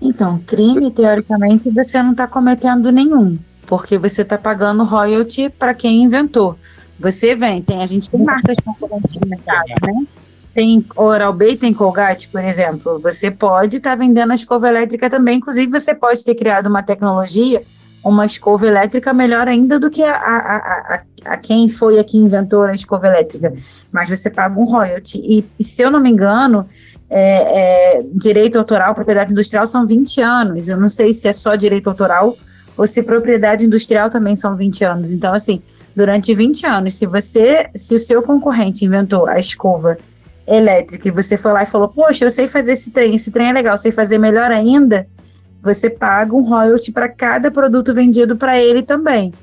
Então, crime teoricamente você não está cometendo nenhum, porque você está pagando royalty para quem inventou. Você vem, tem, a gente tem marcas concorrentes no mercado, né? Tem Oral-B, tem Colgate, por exemplo. Você pode estar tá vendendo a escova elétrica também. Inclusive, você pode ter criado uma tecnologia, uma escova elétrica melhor ainda do que a, a, a, a quem foi a que inventou a escova elétrica. Mas você paga um royalty. E, e se eu não me engano, é, é, direito autoral, propriedade industrial são 20 anos. Eu não sei se é só direito autoral ou se propriedade industrial também são 20 anos. Então, assim, durante 20 anos. Se você, se o seu concorrente inventou a escova elétrica e você foi lá e falou, poxa, eu sei fazer esse trem, esse trem é legal, sei fazer melhor ainda, você paga um royalty para cada produto vendido para ele também.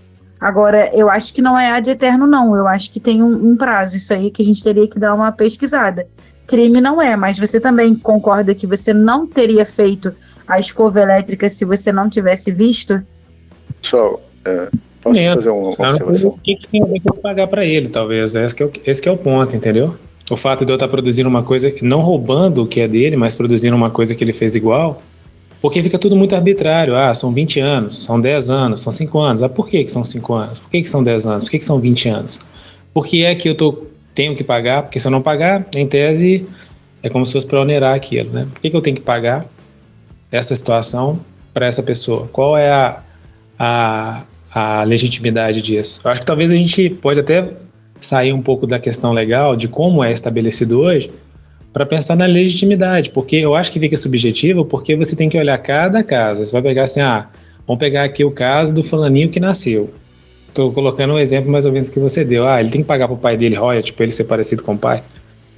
Agora, eu acho que não é ad eterno, não. Eu acho que tem um, um, prazo. Isso aí que a gente teria que dar uma pesquisada. Crime não é, mas você também concorda que você não teria feito a escova elétrica se você não tivesse visto? Pessoal, é, Posso fazer uma observação? O que, que tem com pagar para ele, talvez? Esse é, o, esse é o ponto, entendeu? O fato de eu estar produzindo uma coisa, não roubando o que é dele, mas produzindo uma coisa que ele fez igual, porque fica tudo muito arbitrário. Ah, são 20 anos, são 10 anos, são 5 anos. Ah, por que, que são 5 anos? Por que, que são 10 anos? Por que, que são 20 anos? Por que é que eu tô, tenho que pagar? Porque se eu não pagar, em tese, é como se fosse para onerar aquilo, né? Por que, que eu tenho que pagar essa situação para essa pessoa? Qual é a, a, a legitimidade disso. Eu acho que talvez a gente pode até sair um pouco da questão legal de como é estabelecido hoje para pensar na legitimidade, porque eu acho que fica subjetivo porque você tem que olhar cada caso. Você vai pegar assim, ah, vamos pegar aqui o caso do fulaninho que nasceu. Estou colocando um exemplo mais ou menos que você deu. Ah, ele tem que pagar para o pai dele royalty para ele ser parecido com o pai.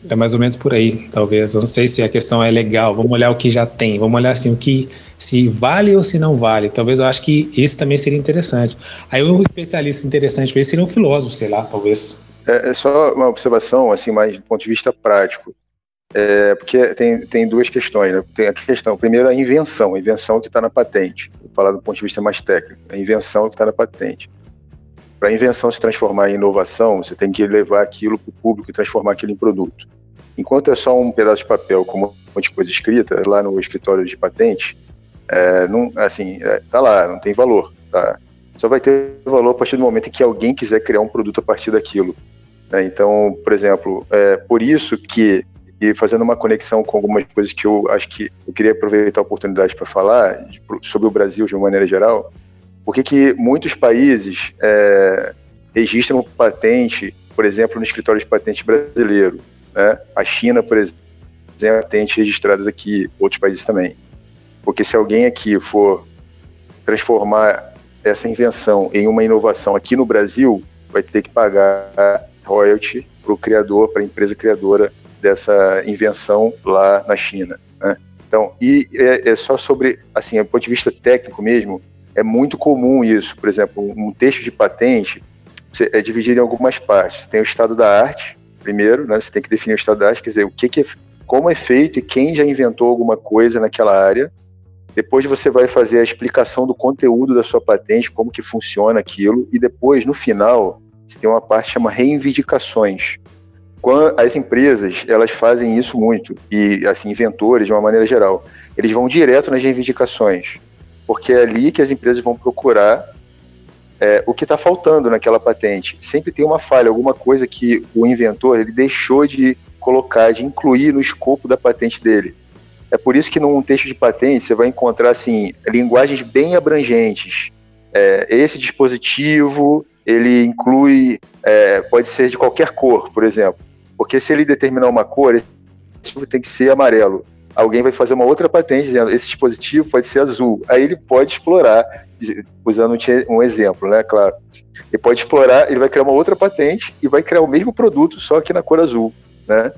É mais ou menos por aí, talvez. Eu não sei se a questão é legal. Vamos olhar o que já tem. Vamos olhar assim o que se vale ou se não vale. Talvez eu acho que isso também seria interessante. Aí um especialista interessante para isso seria um filósofo, sei lá, talvez. É, é, só uma observação, assim, mais do ponto de vista prático. É, porque tem, tem duas questões, né? Tem a questão, primeiro, a invenção, a invenção que está na patente. Vou falar do ponto de vista mais técnico, a invenção que está na patente. Para a invenção se transformar em inovação, você tem que levar aquilo para o público e transformar aquilo em produto. Enquanto é só um pedaço de papel com um monte de coisa escrita lá no escritório de patente, é, não, assim, é, tá lá, não tem valor. Tá? Só vai ter valor a partir do momento em que alguém quiser criar um produto a partir daquilo. Né? Então, por exemplo, é por isso que, e fazendo uma conexão com algumas coisas que eu acho que eu queria aproveitar a oportunidade para falar de, sobre o Brasil de uma maneira geral, por que muitos países é, registram patente, por exemplo, no escritório de patente brasileiro. Né? A China, por exemplo, tem patentes registradas aqui, outros países também. Porque se alguém aqui for transformar essa invenção em uma inovação aqui no Brasil, vai ter que pagar royalty para o criador, para a empresa criadora dessa invenção lá na China. Né? Então, e é, é, só sobre, assim, do ponto de vista técnico mesmo, é muito comum isso. Por exemplo, um texto de patente é dividido em algumas partes. Tem o estado da arte, primeiro, né? Você tem que definir o estado da arte, quer dizer, o que, que é, como é feito e quem já inventou alguma coisa naquela área. Depois você vai fazer a explicação do conteúdo da sua patente, como que funciona aquilo, e depois, no final, você tem uma parte que chama reivindicações. as empresas elas fazem isso muito e assim inventores de uma maneira geral. Eles vão direto nas reivindicações porque é ali que as empresas vão procurar é, o que está faltando naquela patente. Sempre tem uma falha alguma coisa que o inventor ele deixou de colocar de incluir no escopo da patente dele é por isso que num texto de patente você vai encontrar assim linguagens bem abrangentes é, esse dispositivo ele inclui é, pode ser de qualquer cor por exemplo porque se ele determinar uma cor, esse dispositivo tem que ser amarelo. Alguém vai fazer uma outra patente dizendo esse dispositivo pode ser azul. Aí ele pode explorar, usando um exemplo, né? Claro. Ele pode explorar, ele vai criar uma outra patente e vai criar o mesmo produto, só que na cor azul, né?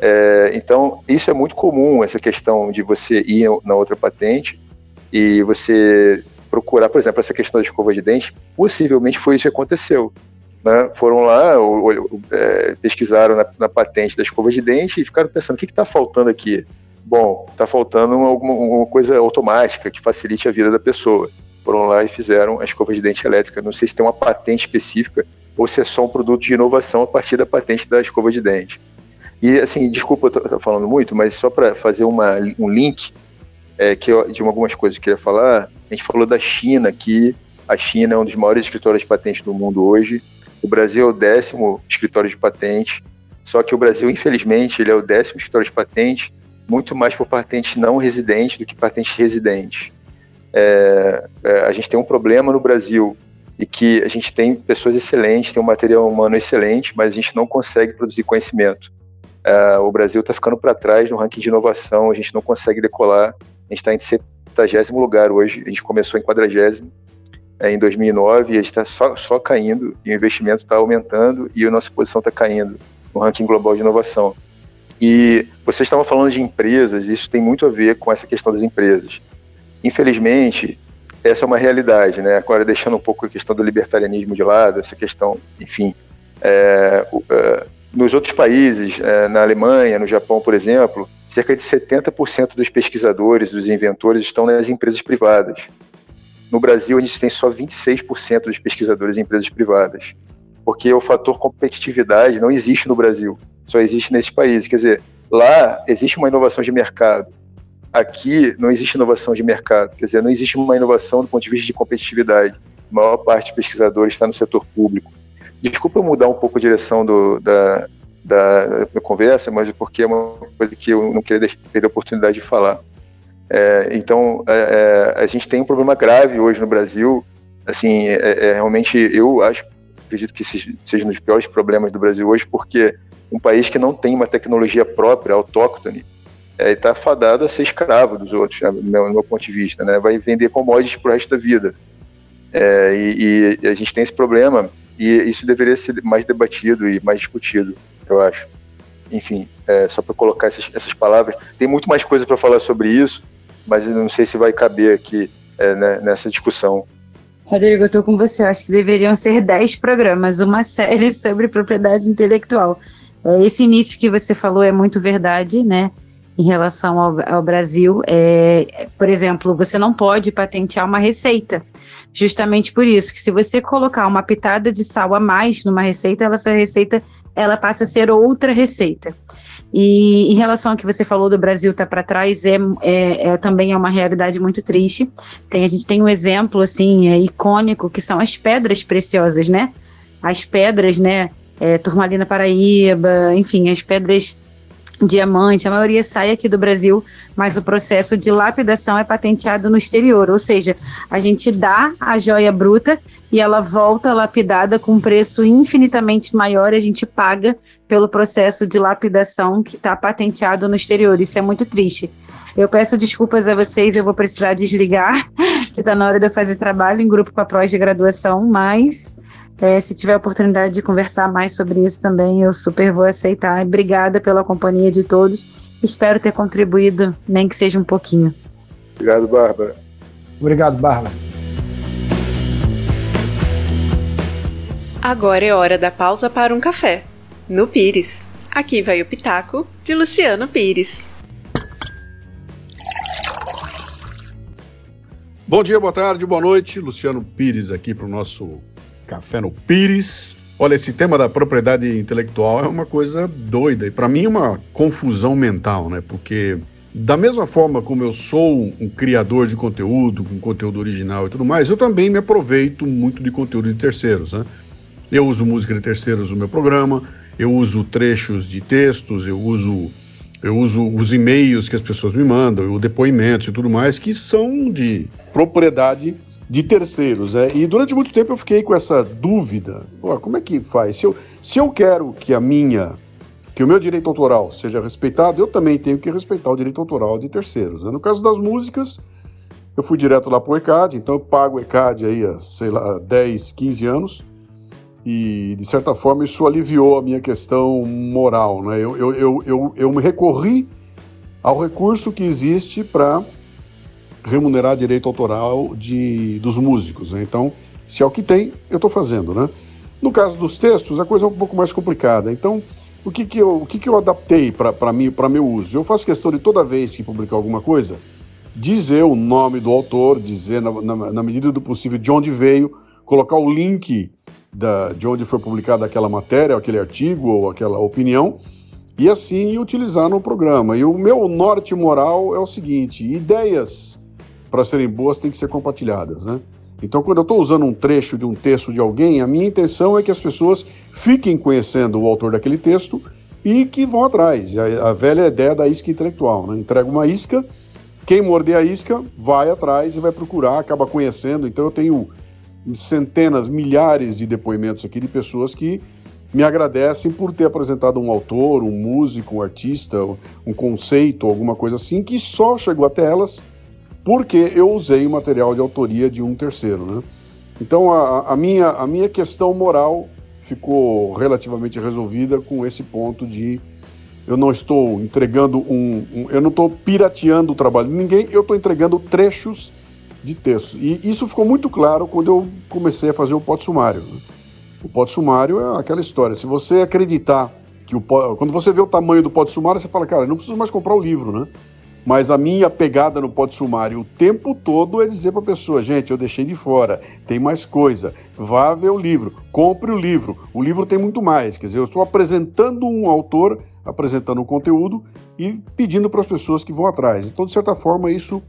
É, então, isso é muito comum, essa questão de você ir na outra patente e você procurar, por exemplo, essa questão da escova de dente, possivelmente foi isso que aconteceu né, foram lá, é, pesquisaram na, na, patente da escova de dente e ficaram pensando: o que está faltando aqui? Bom, está faltando alguma, uma coisa automática que facilite a vida da pessoa. Foram lá e fizeram a escova de dente elétrica. Não sei se tem uma patente específica ou se é só um produto de inovação a partir da patente da escova de dente. E assim, desculpa eu estar falando muito, mas só para fazer uma, um link é, que eu, de algumas coisas que eu queria falar, a gente falou da China, que a China é um dos maiores escritórios de patentes do mundo hoje, o Brasil é o décimo escritório de patente, só que o Brasil, infelizmente, ele é o décimo escritório de patente, muito mais por patente não residente do que patente residente. É, é, a gente tem um problema no Brasil e que a gente tem pessoas excelentes, tem um material humano excelente, mas a gente não consegue produzir conhecimento. É, o Brasil está ficando para trás no ranking de inovação, a gente não consegue decolar, a gente está em 70 lugar hoje, a gente começou em 40 é, em 2009 e a gente está só, só caindo, e o investimento está aumentando e a nossa posição está caindo no ranking global de inovação. E vocês estavam falando de empresas, isso tem muito a ver com essa questão das empresas. Infelizmente, essa é uma realidade, né? Agora, deixando um pouco a questão do libertarianismo de lado, essa questão, enfim, é, é, nos outros países, é, na Alemanha, no Japão, por exemplo, cerca de 70% dos pesquisadores, dos inventores estão nas empresas privadas. No Brasil, a gente tem só 26% dos pesquisadores em empresas privadas, porque o fator competitividade não existe no Brasil, só existe nesse país. Quer dizer, lá existe uma inovação de mercado, aqui não existe inovação de mercado, quer dizer, não existe uma inovação do ponto de vista de competitividade. A maior parte dos pesquisadores está no setor público. Desculpa mudar um pouco a direção do, da, da, da, conversa, mas é porque é uma coisa que eu não queria perder a oportunidade de falar. É, então, é, é, a gente tem um problema grave hoje no Brasil. Assim, é, é realmente, eu acho, acredito que seja um dos piores problemas do Brasil hoje, porque um país que não tem uma tecnologia própria, autóctone, está fadado a ser escravo dos outros, né, no meu, ponto de vista, né? Vai vender commodities para o resto da vida. E, e, a gente tem esse problema e isso deveria ser mais debatido e mais discutido, eu acho. Enfim, é, só para colocar essas, essas, palavras. Tem muito mais coisa para falar sobre isso, mas eu não sei se vai caber aqui é, né, nessa discussão. Rodrigo, eu estou com você. Eu acho que deveriam ser 10 programas, uma série sobre propriedade intelectual. É, esse início que você falou é muito verdade, né? Em relação ao, ao Brasil, é, por exemplo, você não pode patentear uma receita, justamente por isso que se você colocar uma pitada de sal a mais numa receita, essa receita ela passa a ser outra receita. E em relação ao que você falou do Brasil tá para trás, é, é, é, também é uma realidade muito triste. Tem, a gente tem um exemplo assim é, icônico que são as pedras preciosas, né? As pedras, né? É, Turmalina Paraíba, enfim, as pedras diamante, a maioria sai aqui do Brasil, mas o processo de lapidação é patenteado no exterior, ou seja, a gente dá a joia bruta e ela volta lapidada com preço infinitamente maior, a gente paga pelo processo de lapidação que está patenteado no exterior. Isso é muito triste. Eu peço desculpas a vocês, eu vou precisar desligar, que está na hora de eu fazer trabalho em grupo com a pós de graduação, mas é, se tiver oportunidade de conversar mais sobre isso também, eu super vou aceitar. Obrigada pela companhia de todos. Espero ter contribuído, nem que seja um pouquinho. Obrigado, Bárbara. Obrigado, Bárbara. Agora é hora da pausa para um café. No Pires. Aqui vai o Pitaco de Luciano Pires. Bom dia, boa tarde, boa noite. Luciano Pires aqui para o nosso Café no Pires. Olha, esse tema da propriedade intelectual é uma coisa doida e para mim é uma confusão mental, né? Porque da mesma forma como eu sou um criador de conteúdo, com conteúdo original e tudo mais, eu também me aproveito muito de conteúdo de terceiros, né? Eu uso música de terceiros no meu programa, eu uso trechos de textos, eu uso eu uso os e-mails que as pessoas me mandam, o depoimentos e tudo mais, que são de propriedade de terceiros. É? E durante muito tempo eu fiquei com essa dúvida: como é que faz? Se eu, se eu quero que a minha, que o meu direito autoral seja respeitado, eu também tenho que respeitar o direito autoral de terceiros. Né? No caso das músicas, eu fui direto lá para o ECAD, então eu pago o ECAD aí há, sei lá, 10, 15 anos e de certa forma isso aliviou a minha questão moral. Né? Eu, eu, eu, eu, eu me recorri ao recurso que existe para remunerar direito autoral de, dos músicos. Né? Então, se é o que tem, eu estou fazendo. Né? No caso dos textos, a coisa é um pouco mais complicada. Então, o que, que, eu, o que, que eu adaptei para meu uso? Eu faço questão de toda vez que publicar alguma coisa, dizer o nome do autor, dizer na, na, na medida do possível de onde veio, colocar o link da, de onde foi publicada aquela matéria, aquele artigo ou aquela opinião, e assim utilizar no programa. E o meu norte moral é o seguinte: ideias para serem boas têm que ser compartilhadas, né? Então, quando eu estou usando um trecho de um texto de alguém, a minha intenção é que as pessoas fiquem conhecendo o autor daquele texto e que vão atrás. A, a velha ideia da isca intelectual, né? Entrega uma isca, quem morder a isca vai atrás e vai procurar, acaba conhecendo. Então, eu tenho centenas, milhares de depoimentos aqui de pessoas que me agradecem por ter apresentado um autor, um músico, um artista, um conceito, alguma coisa assim, que só chegou até elas porque eu usei material de autoria de um terceiro. Né? Então a, a, minha, a minha questão moral ficou relativamente resolvida com esse ponto de eu não estou entregando um, um eu não estou pirateando o trabalho de ninguém, eu estou entregando trechos de texto. E isso ficou muito claro quando eu comecei a fazer o pote sumário. Né? O pote sumário é aquela história. Se você acreditar que o quando você vê o tamanho do pote sumário, você fala, cara, não preciso mais comprar o livro, né? Mas a minha pegada no pote sumário o tempo todo é dizer para a pessoa, gente, eu deixei de fora, tem mais coisa, vá ver o livro, compre o livro. O livro tem muito mais, quer dizer, eu estou apresentando um autor, apresentando um conteúdo e pedindo para as pessoas que vão atrás. Então, de certa forma, isso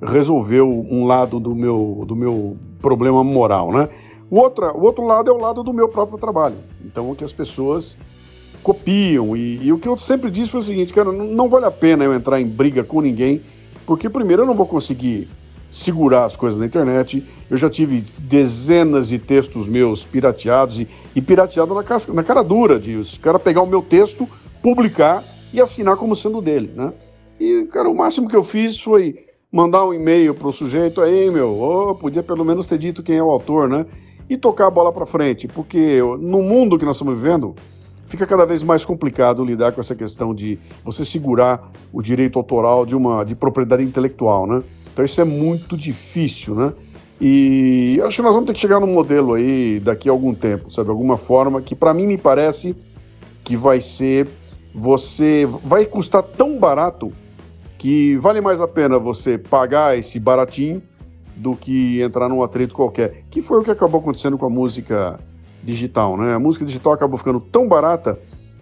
resolveu um lado do meu, do meu problema moral, né? O outro, o outro lado é o lado do meu próprio trabalho. Então, o que as pessoas copiam. E, e o que eu sempre disse foi o seguinte, cara, não, não vale a pena eu entrar em briga com ninguém, porque primeiro eu não vou conseguir segurar as coisas na internet. Eu já tive dezenas de textos meus pirateados e, e pirateado na, na cara dura, de os cara pegar o meu texto, publicar e assinar como sendo dele, né? E, cara, o máximo que eu fiz foi mandar um e-mail para o sujeito, aí, meu, oh, podia pelo menos ter dito quem é o autor, né? E tocar a bola para frente, porque no mundo que nós estamos vivendo, fica cada vez mais complicado lidar com essa questão de você segurar o direito autoral de uma de propriedade intelectual, né? Então isso é muito difícil, né? E acho que nós vamos ter que chegar num modelo aí daqui a algum tempo, sabe? Alguma forma que para mim me parece que vai ser você vai custar tão barato que vale mais a pena você pagar esse baratinho do que entrar num atrito qualquer, que foi o que acabou acontecendo com a música digital, né? A música digital acabou ficando tão barata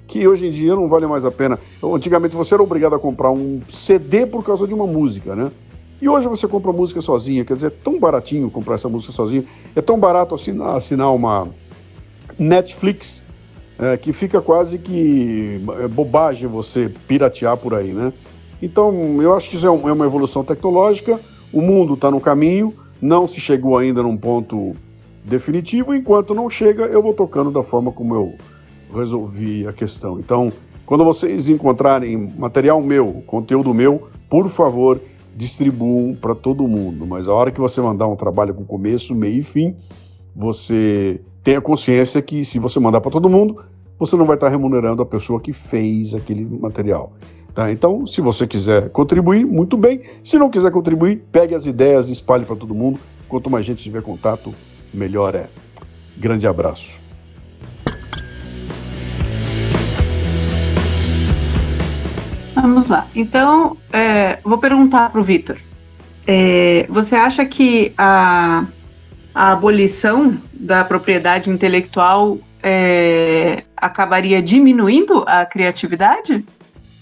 que hoje em dia não vale mais a pena. Antigamente você era obrigado a comprar um CD por causa de uma música, né? E hoje você compra música sozinha, quer dizer, é tão baratinho comprar essa música sozinho, é tão barato assinar, assinar uma Netflix é, que fica quase que é bobagem você piratear por aí, né? Então, eu acho que isso é, é uma evolução tecnológica, o mundo está no caminho, não se chegou ainda num ponto definitivo, enquanto não chega, eu vou tocando da forma como eu resolvi a questão. Então, quando vocês encontrarem material meu, conteúdo meu, por favor, distribuam para todo mundo. Mas a hora que você mandar um trabalho com começo, meio e fim, você tenha consciência que se você mandar para todo mundo, você não vai estar remunerando a pessoa que fez aquele material. Tá? Então, se você quiser contribuir, muito bem. Se não quiser contribuir, pegue as ideias e espalhe para todo mundo. Quanto mais gente tiver contato, melhor é. Grande abraço. Vamos lá. Então, é, vou perguntar para o Vitor. É, você acha que a, a abolição da propriedade intelectual é, acabaria diminuindo a criatividade?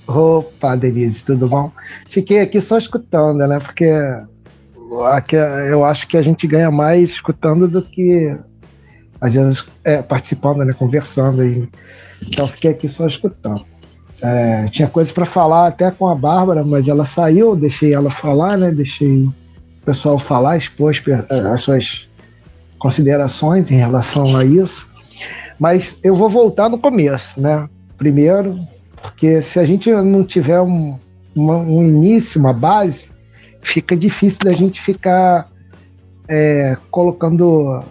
Opa, Denise, tudo bom? Fiquei aqui só escutando, né? Porque eu acho que a gente ganha mais escutando do que às vezes é, participando, né? Conversando. E, então fiquei aqui só escutando. É, tinha coisas para falar até com a Bárbara, mas ela saiu, deixei ela falar, né? Deixei o pessoal falar, expôs as suas considerações em relação a isso. Mas eu vou voltar no começo, né? Primeiro, porque se a gente não tiver um, uma, um início, uma base, fica difícil da gente ficar é, colocando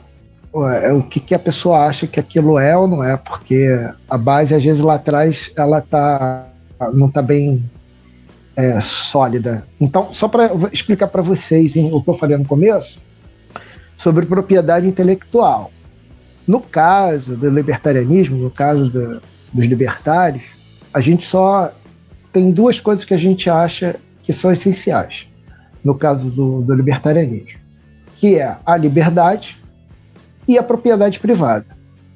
é, o que, que, a pessoa acha que aquilo é ou não é, porque a base, às vezes, lá atrás, ela tá, não está bem é, sólida. Então, só para explicar para vocês hein, o que eu falei no começo, sobre propriedade intelectual. No caso do libertarianismo, no caso do, dos libertários, a gente só tem duas coisas que a gente acha que são essenciais no caso do, do libertarianismo, que é a liberdade e a propriedade privada,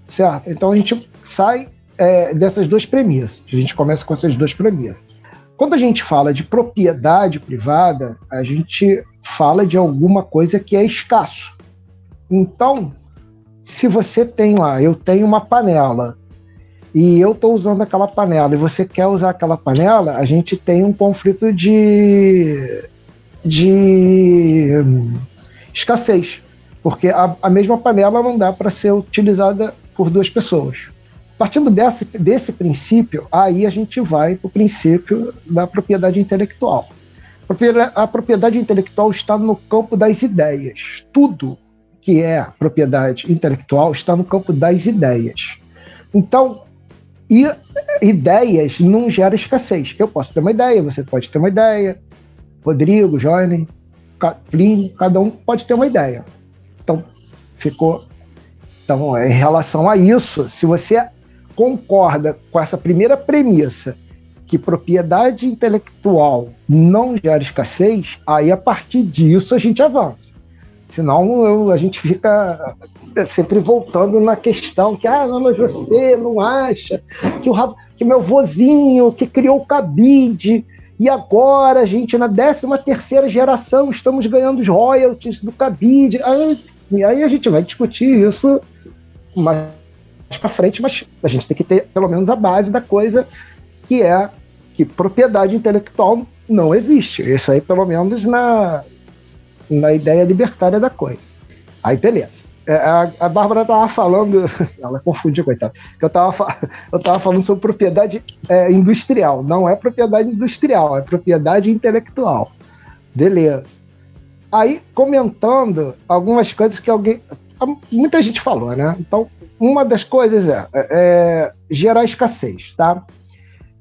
certo? Então a gente sai é, dessas duas premissas, a gente começa com essas duas premissas. Quando a gente fala de propriedade privada, a gente fala de alguma coisa que é escasso. Então, se você tem lá, eu tenho uma panela e eu estou usando aquela panela e você quer usar aquela panela, a gente tem um conflito de, de hum, escassez, porque a, a mesma panela não dá para ser utilizada por duas pessoas. Partindo desse, desse princípio, aí a gente vai para o princípio da propriedade intelectual. A propriedade intelectual está no campo das ideias. Tudo que é propriedade intelectual está no campo das ideias. Então, ideias não geram escassez. Eu posso ter uma ideia, você pode ter uma ideia, Rodrigo, Johnny, Plínio, cada um pode ter uma ideia. Então, ficou. Então, em relação a isso, se você concorda com essa primeira premissa, que propriedade intelectual não gera escassez, aí a partir disso a gente avança. Senão eu, a gente fica sempre voltando na questão que, ah, mas você não acha que, o, que meu vozinho que criou o cabide e agora gente na 13 terceira geração estamos ganhando os royalties do cabide. Aí, e aí a gente vai discutir isso mais para frente, mas a gente tem que ter pelo menos a base da coisa que é que propriedade intelectual não existe. Isso aí, pelo menos, na, na ideia libertária da coisa. Aí, beleza. É, a, a Bárbara estava falando, ela confundiu, coitada, que eu estava eu tava falando sobre propriedade é, industrial. Não é propriedade industrial, é propriedade intelectual. Beleza. Aí, comentando algumas coisas que alguém. Muita gente falou, né? Então, uma das coisas é, é, é gerar escassez, tá?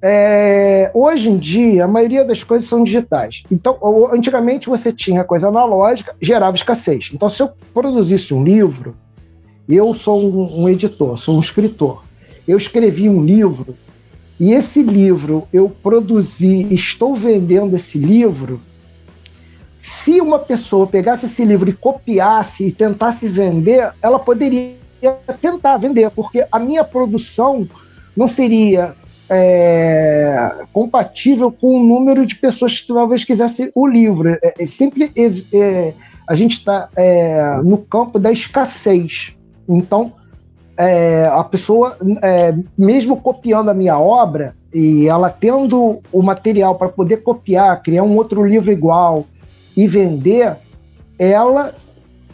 É, hoje em dia, a maioria das coisas são digitais. Então, antigamente você tinha coisa analógica, gerava escassez. Então, se eu produzisse um livro, eu sou um, um editor, sou um escritor. Eu escrevi um livro e esse livro eu produzi, estou vendendo esse livro. Se uma pessoa pegasse esse livro e copiasse e tentasse vender, ela poderia tentar vender, porque a minha produção não seria é, compatível com o número de pessoas que talvez quisessem o livro. É, é sempre é, a gente está é, no campo da escassez. Então, é, a pessoa, é, mesmo copiando a minha obra, e ela tendo o material para poder copiar, criar um outro livro igual e vender, ela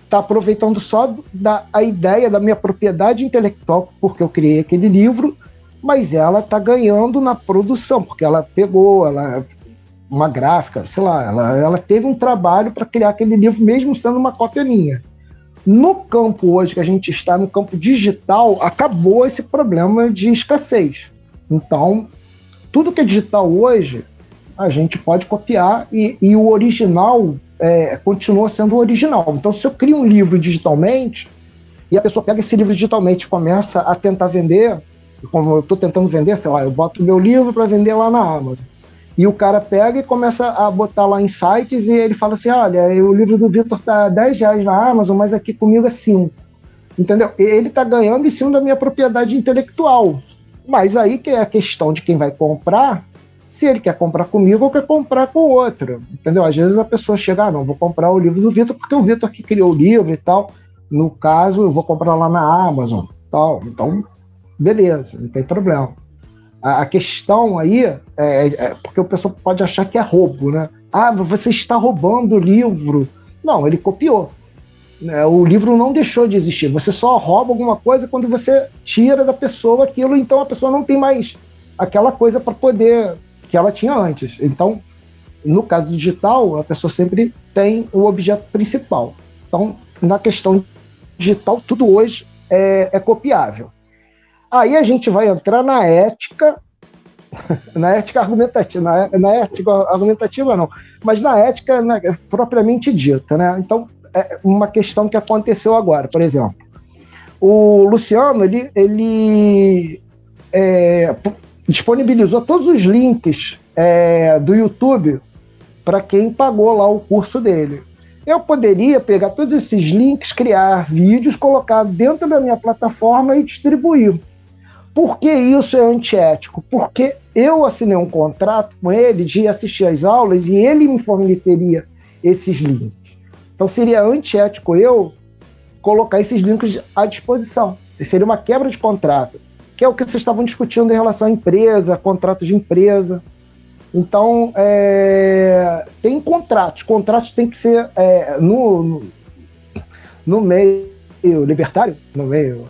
está aproveitando só da, a ideia da minha propriedade intelectual, porque eu criei aquele livro, mas ela está ganhando na produção, porque ela pegou, ela uma gráfica, sei lá, ela, ela teve um trabalho para criar aquele livro, mesmo sendo uma cópia minha. No campo hoje que a gente está, no campo digital, acabou esse problema de escassez. Então, tudo que é digital hoje, a gente pode copiar e, e o original é, continua sendo o original. Então, se eu crio um livro digitalmente e a pessoa pega esse livro digitalmente e começa a tentar vender, como eu estou tentando vender, sei lá, eu boto meu livro para vender lá na Amazon. E o cara pega e começa a botar lá em sites e ele fala assim: olha, o livro do Vitor tá 10 reais na Amazon, mas aqui comigo é 5. Entendeu? Ele está ganhando em cima da minha propriedade intelectual. Mas aí que é a questão de quem vai comprar, se ele quer comprar comigo ou quer comprar com outro. Entendeu? Às vezes a pessoa chega, ah, não, vou comprar o livro do Vitor porque o Vitor que criou o livro e tal. No caso, eu vou comprar lá na Amazon. Tal. Então, beleza, não tem problema. A, a questão aí é, é, porque o pessoal pode achar que é roubo, né? Ah, você está roubando o livro. Não, ele copiou. Né? O livro não deixou de existir. Você só rouba alguma coisa quando você tira da pessoa aquilo, então a pessoa não tem mais aquela coisa para poder que ela tinha antes. Então, no caso digital, a pessoa sempre tem o objeto principal. Então, na questão digital, tudo hoje é, é copiável. Aí a gente vai entrar na ética, na ética argumentativa, na, na ética argumentativa não, mas na ética né, propriamente dita, né? Então, é uma questão que aconteceu agora, por exemplo. O Luciano, ele, ele é, disponibilizou todos os links é, do YouTube para quem pagou lá o curso dele. Eu poderia pegar todos esses links, criar vídeos, colocar dentro da minha plataforma e distribuir. Por que isso é antiético? Porque eu assinei um contrato com ele de assistir às aulas e ele me forneceria esses links. Então seria antiético eu colocar esses links à disposição. Seria uma quebra de contrato, que é o que vocês estavam discutindo em relação à empresa, contrato de empresa. Então, é, tem contratos. Contratos têm que ser é, no, no, no, meio libertário, no meio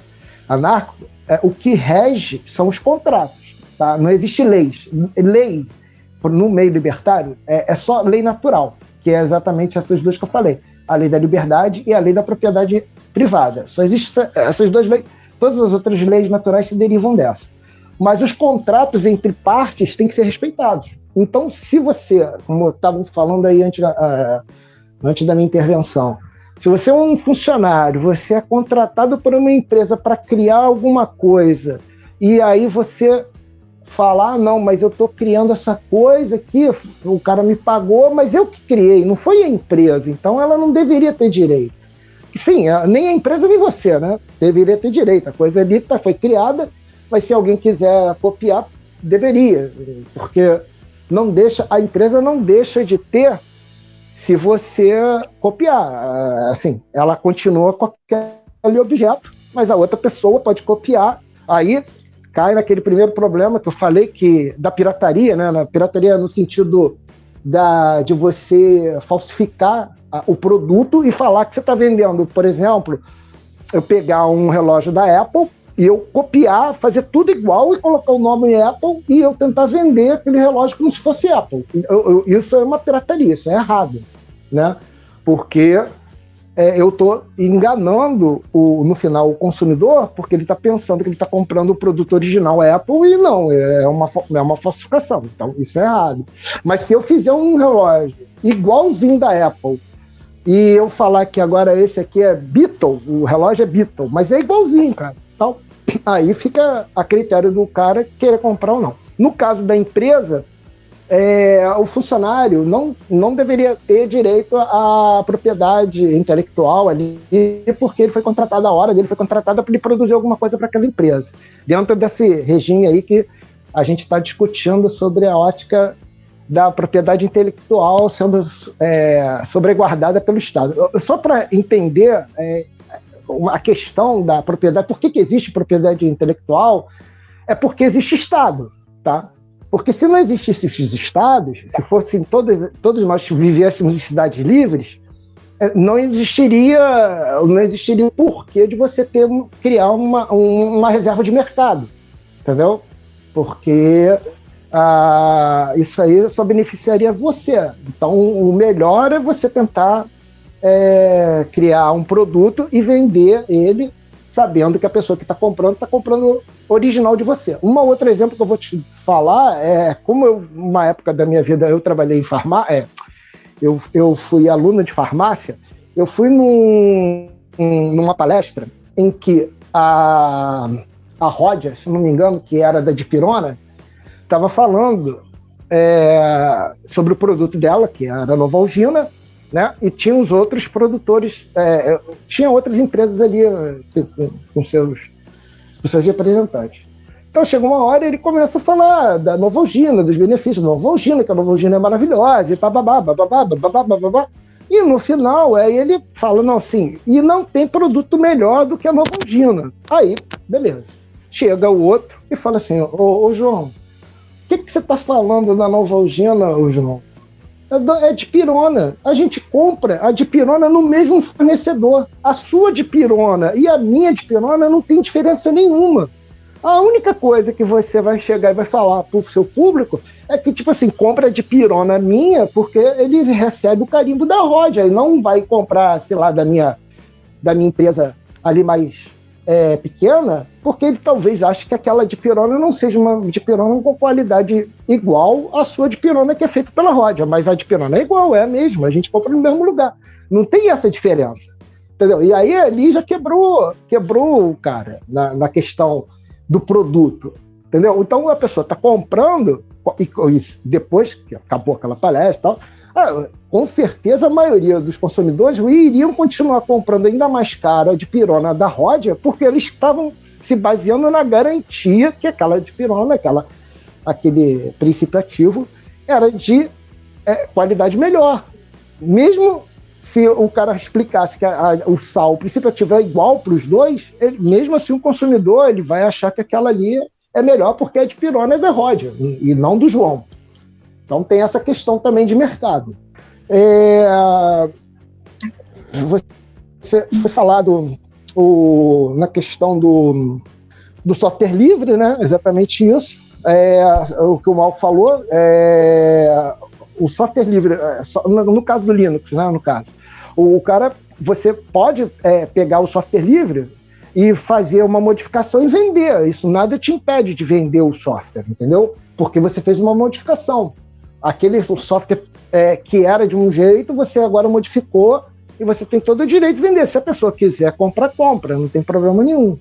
anarco, é, o que rege são os contratos. Tá? Não existe leis. Lei no meio libertário é, é só lei natural, que é exatamente essas duas que eu falei a lei da liberdade e a lei da propriedade privada. Só existem essas duas leis, todas as outras leis naturais se derivam dessa. Mas os contratos entre partes têm que ser respeitados. Então, se você, como estavam falando aí antes, uh, antes da minha intervenção, se você é um funcionário, você é contratado por uma empresa para criar alguma coisa, e aí você falar, ah, não, mas eu estou criando essa coisa aqui, o cara me pagou, mas eu que criei, não foi a empresa, então ela não deveria ter direito. Sim, nem a empresa nem você, né? Deveria ter direito. A coisa ali tá, foi criada, mas se alguém quiser copiar, deveria, porque não deixa, a empresa não deixa de ter se você copiar. Assim, ela continua com aquele objeto, mas a outra pessoa pode copiar. Aí cai naquele primeiro problema que eu falei que da pirataria, né? Na pirataria no sentido da, de você falsificar a, o produto e falar que você está vendendo, por exemplo, eu pegar um relógio da Apple e eu copiar, fazer tudo igual e colocar o nome Apple e eu tentar vender aquele relógio como se fosse Apple. Eu, eu, isso é uma pirataria, isso é errado, né? Porque é, eu estou enganando o, no final o consumidor porque ele está pensando que ele está comprando o produto original Apple e não, é uma, é uma falsificação. Então isso é errado. Mas se eu fizer um relógio igualzinho da Apple e eu falar que agora esse aqui é Beatle, o relógio é Beatle, mas é igualzinho, cara. Aí fica a critério do cara querer comprar ou não. No caso da empresa, é, o funcionário não, não deveria ter direito à propriedade intelectual ali, porque ele foi contratado, a hora dele foi contratado para ele produzir alguma coisa para aquela empresa. Dentro desse regime aí que a gente está discutindo sobre a ótica da propriedade intelectual sendo é, sobreguardada pelo Estado. Só para entender é, a questão da propriedade, por que, que existe propriedade intelectual, é porque existe Estado, tá? Porque se não existissem esses estados, se fossem todos, todos nós vivéssemos em cidades livres, é, não existiria, não existiria o porquê de você ter criar uma, uma reserva de mercado, entendeu? Porque ah, isso aí só beneficiaria você. Então, o melhor é você tentar é, criar um produto e vender ele sabendo que a pessoa que está comprando está comprando original de você. Um outro exemplo que eu vou te falar é como eu, uma época da minha vida eu trabalhei em farmácia, é, eu, eu fui aluno de farmácia, eu fui num, numa palestra em que a, a Rodia, se não me engano, que era da Dipirona, estava falando é, sobre o produto dela, que era a Novalgina, né? E tinha os outros produtores, é, é tinha outras empresas ali com, com, seus, com seus representantes. Então chega uma hora e ele começa a falar da Novalgina, dos benefícios da Novalgina, que a Novalgina é maravilhosa, e bababá, bababá, bababá, bababá. E no final, aí ele fala, não, assim, e não tem produto melhor do que a Novalgina. Aí, beleza. Chega o outro e fala assim, ô, ô João, o que, que você está falando da Novalgina, ô João? É, é de pirona. A gente compra a de pirona no mesmo fornecedor. A sua de pirona e a minha de pirona não tem diferença nenhuma. A única coisa que você vai chegar e vai falar para o seu público é que, tipo assim, compra de pirona minha, porque ele recebe o carimbo da Rodia e não vai comprar, sei lá, da minha, da minha empresa ali mais é, pequena, porque ele talvez ache que aquela de pirona não seja uma de pirona com qualidade igual à sua de pirona que é feita pela Rodia, mas a de pirona é igual, é a mesma, a gente compra no mesmo lugar. Não tem essa diferença. Entendeu? E aí ali já quebrou, quebrou o cara na, na questão do produto. Entendeu? Então a pessoa está comprando, e, e, depois que acabou aquela palestra e tal, ah, com certeza a maioria dos consumidores iriam continuar comprando ainda mais caro a de pirona da Rodia, porque eles estavam se baseando na garantia que aquela de pirona, aquela, aquele princípio ativo, era de é, qualidade melhor. Mesmo se o cara explicasse que a, a, o sal, o princípio ativo é igual para os dois, ele, mesmo assim o consumidor ele vai achar que aquela ali é melhor porque a de pirona é da Rodia e, e não do João. Então tem essa questão também de mercado. É, você foi falado o, na questão do, do software livre, né? Exatamente isso. É, o que o Mal falou, é, o software livre, é, no caso do Linux, né? No caso, o, cara, você pode é, pegar o software livre e fazer uma modificação e vender. Isso nada te impede de vender o software, entendeu? Porque você fez uma modificação aquele software é, que era de um jeito, você agora modificou e você tem todo o direito de vender. Se a pessoa quiser comprar, compra, não tem problema nenhum.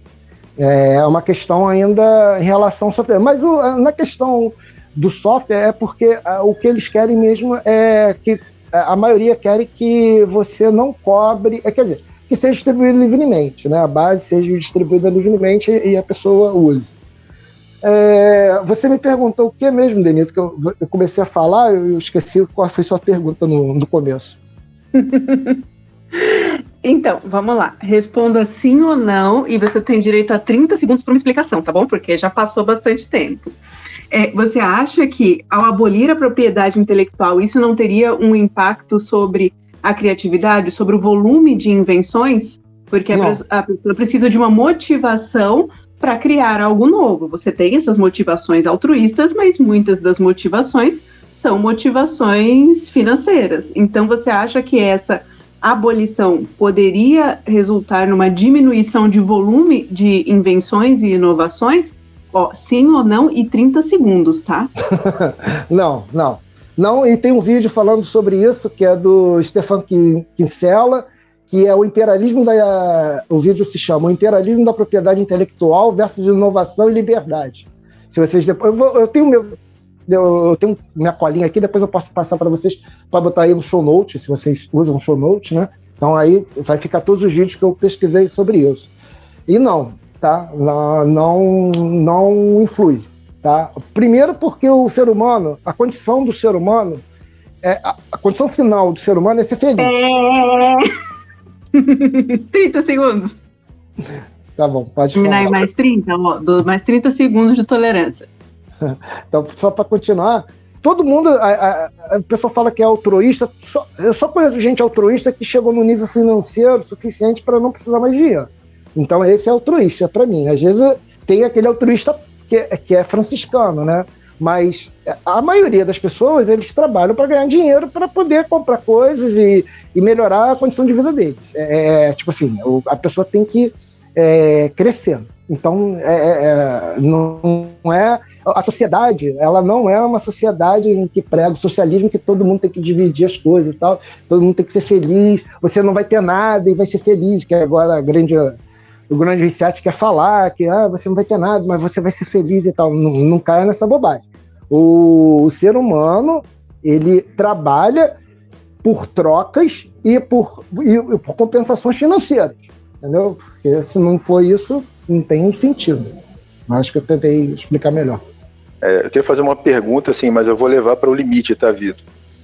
É uma questão ainda em relação ao software. Mas o, na questão do software é porque o que eles querem mesmo é que a maioria quer que você não cobre, é, quer dizer, que seja distribuído livremente, né? A base seja distribuída livremente e a pessoa use. É, você me perguntou o que mesmo, Denise, que eu, eu, comecei a falar, eu esqueci qual foi sua pergunta no, no começo. então, vamos lá. Responda sim ou não, e você tem direito a 30 segundos para uma explicação, tá bom? Porque já passou bastante tempo. É, você acha que, ao abolir a propriedade intelectual, isso não teria um impacto sobre a criatividade, sobre o volume de invenções? Porque a, a pessoa precisa de uma motivação para criar algo novo. Você tem essas motivações altruístas, mas muitas das motivações são motivações financeiras. Então você acha que essa abolição poderia resultar numa diminuição de volume de invenções e inovações? Ó, sim ou não e 30 segundos, tá? não, não. Não, e tem um vídeo falando sobre isso, que é do Stefan Kinsella, que é o imperialismo da. O vídeo se chama O Imperialismo da Propriedade Intelectual versus Inovação e Liberdade. Se vocês depois. Eu, vou, eu tenho meu. Eu, tenho minha colinha aqui, depois eu posso passar para vocês para botar aí no show note, se vocês usam show note, né? Então aí vai ficar todos os vídeos que eu pesquisei sobre isso. E não, tá? Não, não, não influi, tá? Primeiro porque o ser humano, a condição do ser humano, é, a, a condição final do ser humano é ser feliz. É... 30 segundos. Tá bom, pode Terminar em mais 30, ó, do, mais 30 segundos de tolerância. então, só para continuar, todo mundo, a, a, a, pessoa fala que é altruísta, só, eu só conheço gente altruísta que chegou no nível financeiro suficiente para não precisar mais de dinheiro. Então, esse é altruísta para mim. Às vezes tem aquele altruísta que, que é franciscano, né? Mas a maioria das pessoas, eles trabalham para ganhar dinheiro para poder comprar coisas e, e, melhorar a condição de vida deles. É, é tipo assim, a pessoa tem que é, crescer. Então, é, é, é, não é a sociedade, ela não é uma sociedade em que prega o socialismo que todo mundo tem que dividir as coisas e tal, todo mundo tem que ser feliz, você não vai ter nada e vai ser feliz, que agora a grande o grande reset quer falar que ah, você não vai ter nada, mas você vai ser feliz e tal. Não, não caia nessa bobagem. O, o ser humano, ele trabalha por trocas e por, e, por compensações financeiras. Entendeu? Porque se não for isso, não tem um sentido. Acho que eu tentei explicar melhor. É, eu queria fazer uma pergunta, assim, mas eu vou levar para o limite, tá, Vitor?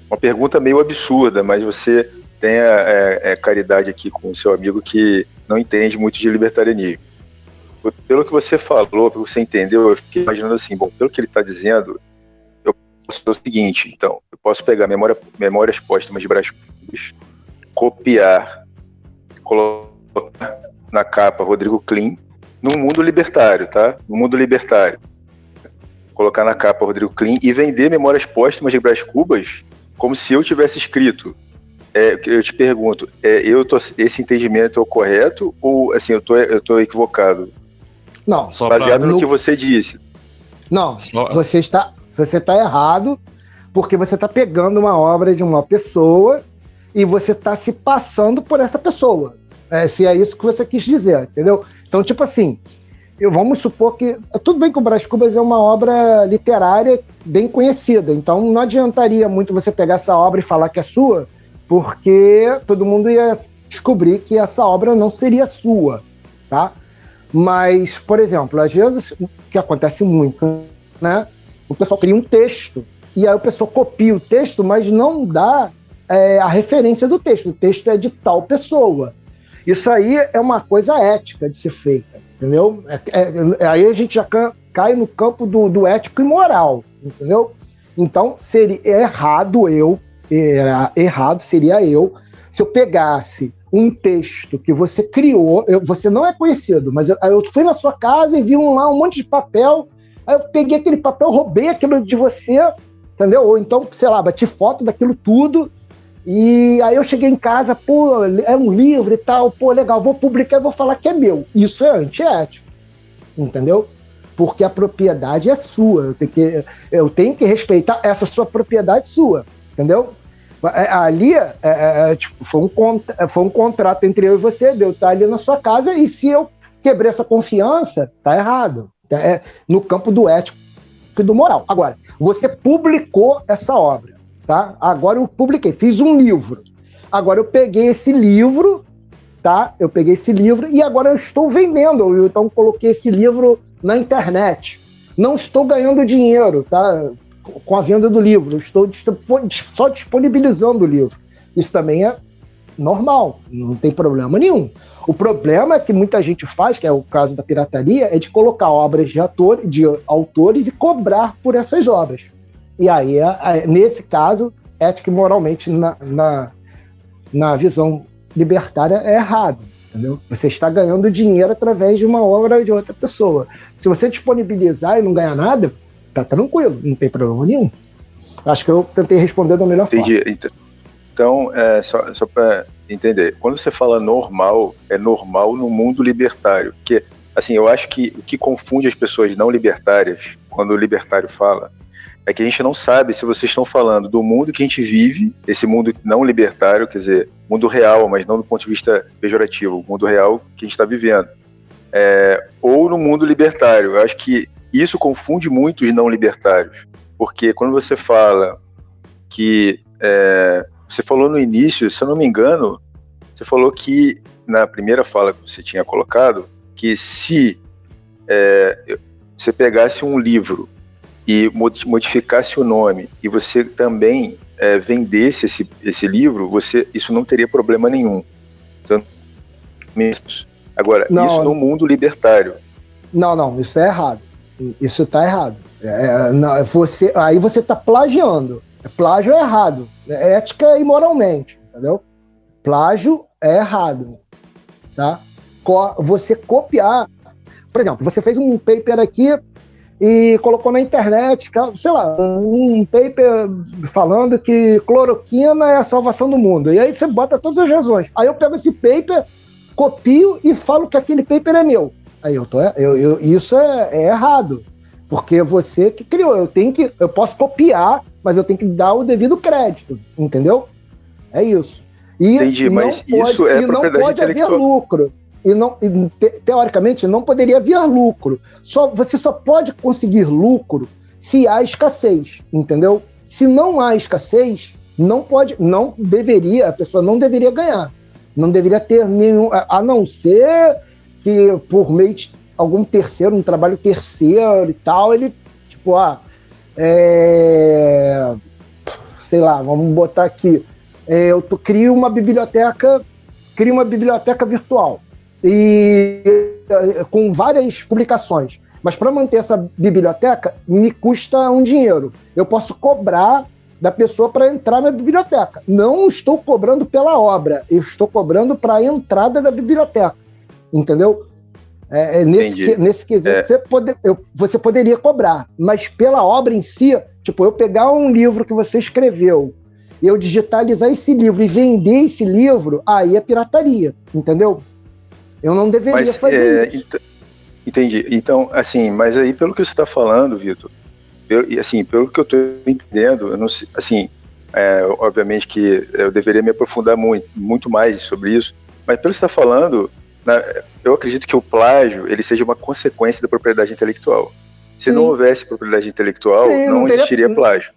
Uma pergunta meio absurda, mas você tem a, é, é, caridade aqui com o seu amigo que não entende muito de libertarianismo. Pelo que você falou, pelo que você entendeu, eu fiquei imaginando assim, bom, pelo que ele está dizendo, fazer o seguinte, então, eu posso pegar memória, memórias póstumas de Brás Cubas, copiar, colocar na capa Rodrigo Klein, no mundo libertário, tá? No mundo libertário. Colocar na capa Rodrigo Klein e vender memórias póstumas de Brás Cubas como se eu tivesse escrito é, eu te pergunto, é, eu tô, esse entendimento é o correto ou assim eu tô, eu tô equivocado? Não. Só baseado pra... no que você disse. Não. Só... Você está, você está errado porque você está pegando uma obra de uma pessoa e você está se passando por essa pessoa. É, se é isso que você quis dizer, entendeu? Então, tipo assim, eu, vamos supor que. Tudo bem que o Brás Cubas é uma obra literária bem conhecida, então não adiantaria muito você pegar essa obra e falar que é sua, porque todo mundo ia descobrir que essa obra não seria sua, tá? Mas, por exemplo, às vezes, o que acontece muito, né? O pessoal cria um texto e aí o pessoal copia o texto, mas não dá é, a referência do texto. O texto é de tal pessoa. Isso aí é uma coisa ética de ser feita, entendeu? É, é, aí a gente já cai no campo do, do ético e moral, entendeu? Então, seria errado eu era errado seria eu se eu pegasse um texto que você criou, eu, você não é conhecido, mas eu, eu, fui na sua casa e vi um, lá um monte de papel, aí eu peguei aquele papel, roubei aquilo de você, entendeu? Ou então, sei lá, bati foto daquilo tudo, e aí eu cheguei em casa, pô, é um livro e tal, pô, legal, vou publicar e vou falar que é meu. Isso é antiético, entendeu? Porque a propriedade é sua, eu tenho que, eu tenho que respeitar essa sua propriedade sua entendeu? É, ali é, é, é, tipo, foi, um, foi um contrato entre eu e você, deu estar tá ali na sua casa, e se eu quebrei essa confiança, tá errado. É no campo do ético e do moral. Agora, você publicou essa obra, tá? Agora eu publiquei, fiz um livro. Agora eu peguei esse livro, tá? Eu peguei esse livro e agora eu estou vendendo. Eu, então coloquei esse livro na internet. Não estou ganhando dinheiro, tá? com a venda do livro, estou só disponibilizando o livro. Isso também é normal, não tem problema nenhum. O problema que muita gente faz, que é o caso da pirataria, é de colocar obras de, ator, de autores e cobrar por essas obras. E aí, é, é, nesse caso, ética e moralmente, na, na, na visão libertária, é errado. Entendeu? Você está ganhando dinheiro através de uma obra de outra pessoa. Se você disponibilizar e não ganhar nada, tá tranquilo, não tem problema nenhum. Acho que eu tentei responder da melhor Entendi. forma. Então, é, só, só para entender, quando você fala normal, é normal no mundo libertário. Porque, assim, eu acho que o que confunde as pessoas não libertárias, quando o libertário fala, é que a gente não sabe se vocês estão falando do mundo que a gente vive, esse mundo não libertário, quer dizer, mundo real, mas não do ponto de vista pejorativo, o mundo real que a gente está vivendo. É, ou no mundo libertário. Eu acho que isso confunde muito os não libertários, porque quando você fala que é, você falou no início, se eu não me engano, você falou que na primeira fala que você tinha colocado que se é, você pegasse um livro e modificasse o nome e você também é, vendesse esse, esse livro, você isso não teria problema nenhum. Então, agora, não, isso no mundo libertário. Não, não, isso é errado. Isso está errado. É, é, não, você, aí você está plagiando. Plágio é errado. É ética e moralmente, entendeu? Plágio é errado. Tá? Você copiar. Por exemplo, você fez um paper aqui e colocou na internet, sei lá, um paper falando que cloroquina é a salvação do mundo. E aí você bota todas as razões. Aí eu pego esse paper, copio e falo que aquele paper é meu. Aí eu tô, eu, eu isso é, é, errado, porque você que criou. Eu tenho que, eu posso copiar, mas eu tenho que dar o devido crédito, entendeu? É isso. E Entendi, mas pode, isso é e não pode haver lucro. E não, e te, teoricamente não poderia haver lucro. Só você só pode conseguir lucro se há escassez, entendeu? Se não há escassez, não pode, não deveria, a pessoa não deveria ganhar. Não deveria ter nenhum, a não ser que por meio de algum terceiro, um trabalho terceiro e tal, ele, tipo, ah, é, sei lá, vamos botar aqui, é, eu tô, crio uma biblioteca, crio uma biblioteca virtual e com várias publicações. Mas para manter essa biblioteca me custa um dinheiro. Eu posso cobrar da pessoa para entrar na biblioteca. Não estou cobrando pela obra, eu estou cobrando para a entrada da biblioteca. Entendeu? É, é nesse, que, nesse quesito é. você, pode, eu, você poderia cobrar, mas pela obra em si, tipo, eu pegar um livro que você escreveu, eu digitalizar esse livro e vender esse livro, aí é pirataria, entendeu? Eu não deveria mas, fazer é, isso. Entendi. Então, assim, mas aí pelo que você está falando, Vitor, pelo, assim, pelo que eu estou entendendo, eu não sei, assim, é, obviamente que eu deveria me aprofundar muito, muito mais sobre isso, mas pelo que você está falando, eu acredito que o plágio ele seja uma consequência da propriedade intelectual. Se Sim. não houvesse propriedade intelectual, Sim, não, não teria... existiria plágio.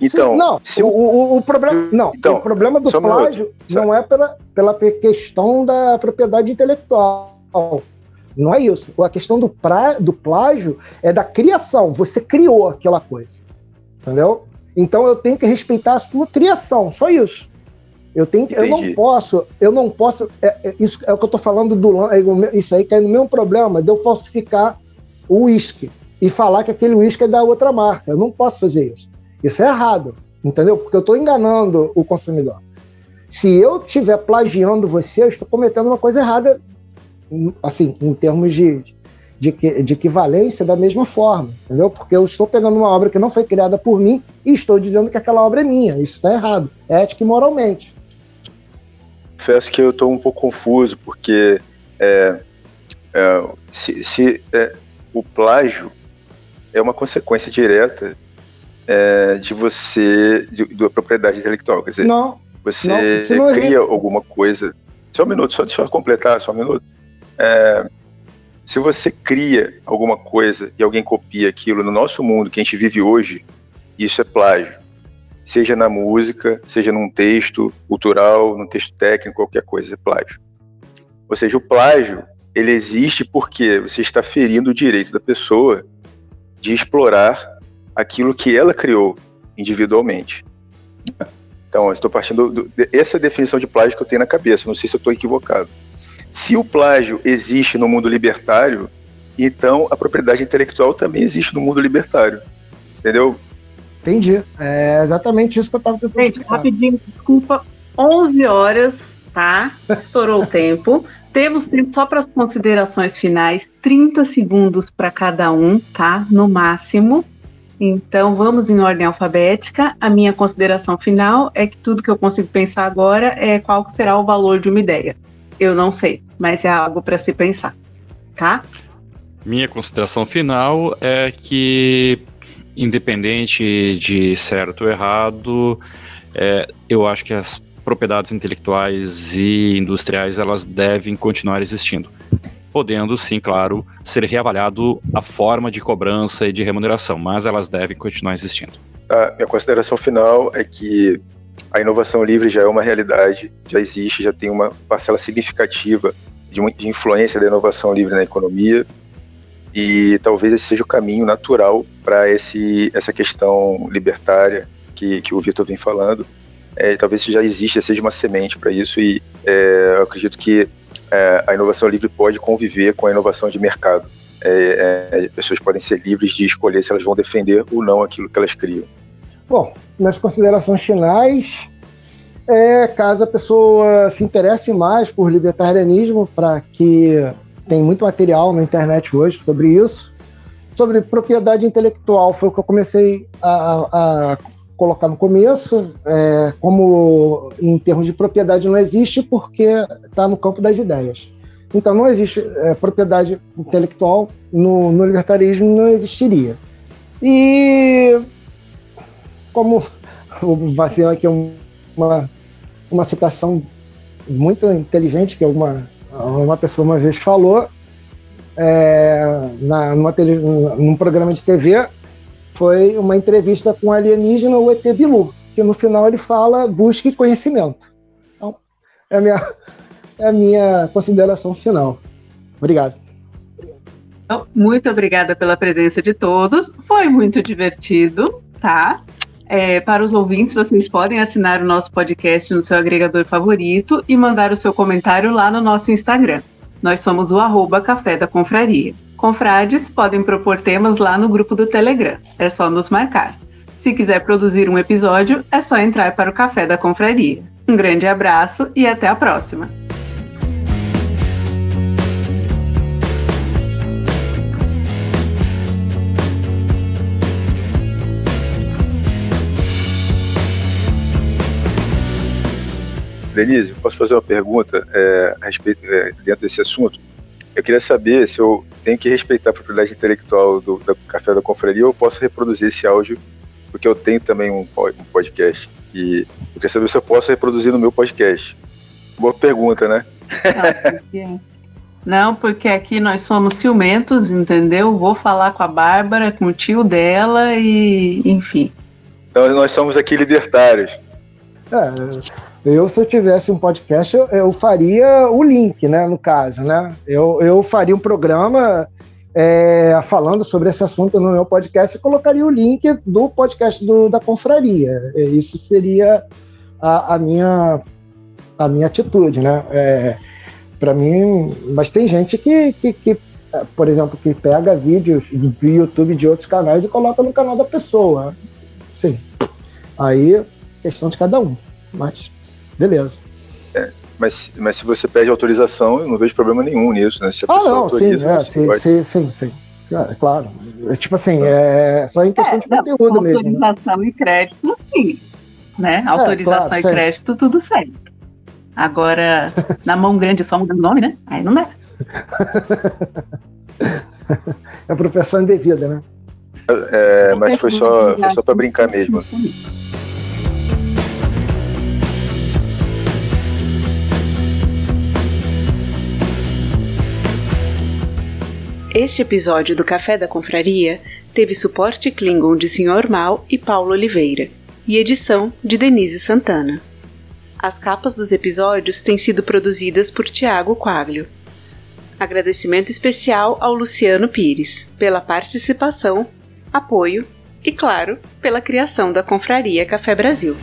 Então, Sim, não, se o, o, o, problema, não, então, o problema do plágio não é pela, pela questão da propriedade intelectual. Não é isso. A questão do, pra, do plágio é da criação. Você criou aquela coisa. Entendeu? Então eu tenho que respeitar a sua criação, só isso. Eu tenho que, eu não posso, eu não posso. É, é, isso é o que eu estou falando do é, isso aí cai no mesmo problema de eu falsificar o uísque e falar que aquele uísque é da outra marca. Eu não posso fazer isso. Isso é errado, entendeu? Porque eu estou enganando o consumidor. Se eu estiver plagiando você, eu estou cometendo uma coisa errada assim, em termos de, de, de, equivalência da mesma forma, entendeu? Porque eu estou pegando uma obra que não foi criada por mim e estou dizendo que aquela obra é minha. Isso está errado, ética e moralmente. Confesso que eu estou um pouco confuso, porque é, é, se, se é, o plágio é uma consequência direta é, de você, de, da propriedade intelectual, quer dizer, não, você não, não cria alguma coisa. Só um minuto, só deixa eu completar, só um minuto é, se você cria alguma coisa e alguém copia aquilo no nosso mundo que a gente vive hoje, isso é plágio. Seja na música, seja num texto cultural, num texto técnico, qualquer coisa, é plágio. Ou seja, o plágio, ele existe porque você está ferindo o direito da pessoa de explorar aquilo que ela criou individualmente. Então, estou partindo do, essa definição de plágio que eu tenho na cabeça, não sei se eu estou equivocado. Se o plágio existe no mundo libertário, então a propriedade intelectual também existe no mundo libertário. Entendeu? Entendi. É exatamente isso que eu estava tentando Gente, explicar. rapidinho, desculpa. 11 horas, tá? Estourou o tempo. Temos tempo só para as considerações finais, 30 segundos para cada um, tá? No máximo. Então, vamos em ordem alfabética. A minha consideração final é que tudo que eu consigo pensar agora é qual será o valor de uma ideia. Eu não sei, mas é algo para se pensar, tá? Minha consideração final é que, independente de certo ou errado, é, eu acho que as propriedades intelectuais e industriais elas devem continuar existindo, podendo sim, claro, ser reavaliado a forma de cobrança e de remuneração, mas elas devem continuar existindo. A minha consideração final é que a inovação livre já é uma realidade, já existe, já tem uma parcela significativa de, de influência da inovação livre na economia e talvez esse seja o caminho natural para essa questão libertária que, que o Vitor vem falando. É, talvez já exista, seja uma semente para isso e é, eu acredito que é, a inovação livre pode conviver com a inovação de mercado. É, é, pessoas podem ser livres de escolher se elas vão defender ou não aquilo que elas criam. Bom, nas considerações finais, é, caso a pessoa se interesse mais por libertarianismo, para que tem muito material na internet hoje sobre isso. Sobre propriedade intelectual, foi o que eu comecei a, a colocar no começo. É, como em termos de propriedade não existe, porque está no campo das ideias. Então não existe é, propriedade intelectual no, no libertarismo, não existiria. E como o fazer aqui uma, uma citação muito inteligente que uma, uma pessoa uma vez falou é, na, numa num programa de TV foi uma entrevista com o alienígena, o ET Bilu, porque no final ele fala busque conhecimento. Então, é a minha, é a minha consideração final. Obrigado. Então, muito obrigada pela presença de todos. Foi muito divertido, tá? É, para os ouvintes, vocês podem assinar o nosso podcast no seu agregador favorito e mandar o seu comentário lá no nosso Instagram. Nós somos o arroba Café da Confraria. Confrades podem propor temas lá no grupo do Telegram. É só nos marcar. Se quiser produzir um episódio, é só entrar para o Café da Confraria. Um grande abraço e até a próxima! Denise, posso fazer uma pergunta é, a respeito é, dentro desse assunto? Eu queria saber se eu tenho que respeitar a propriedade intelectual do, do Café da Confraria ou posso reproduzir esse áudio, porque eu tenho também um, um podcast. E eu queria saber se eu posso reproduzir no meu podcast. Boa pergunta, né? Não, porque aqui nós somos ciumentos, entendeu? Vou falar com a Bárbara, com o tio dela e enfim. Então nós somos aqui libertários. É, eu, se eu tivesse um podcast, eu, eu, faria o link, né? No caso, né? Eu, eu faria um programa é, falando sobre esse assunto no meu podcast e colocaria o link do podcast do, da confraria. Isso seria a, a, minha, a minha atitude, né? É, para mim, mas tem gente que, que, que, por exemplo, que pega vídeos do YouTube de outros canais e coloca no canal da pessoa. Sim. Aí, questão de cada um. Mas beleza. É, mas, mas se você pede autorização, eu não vejo problema nenhum nisso, né? Se a ah, não, autoriza, sim, é, sim, sim, sim, É, claro. É, tipo assim, é só em questão é, de conteúdo não, mesmo. Né? Autorização né? e crédito, sim. Né? É, autorização claro, e crédito, tudo certo. Agora, na mão grande só mudando o nome, né? Aí não dá. é apropriação indevida, né? É, mas foi só, foi só para brincar mesmo. Este episódio do Café da Confraria teve suporte Klingon de Sr. Mal e Paulo Oliveira, e edição de Denise Santana. As capas dos episódios têm sido produzidas por Tiago Quaglio. Agradecimento especial ao Luciano Pires pela participação, apoio e, claro, pela criação da Confraria Café Brasil.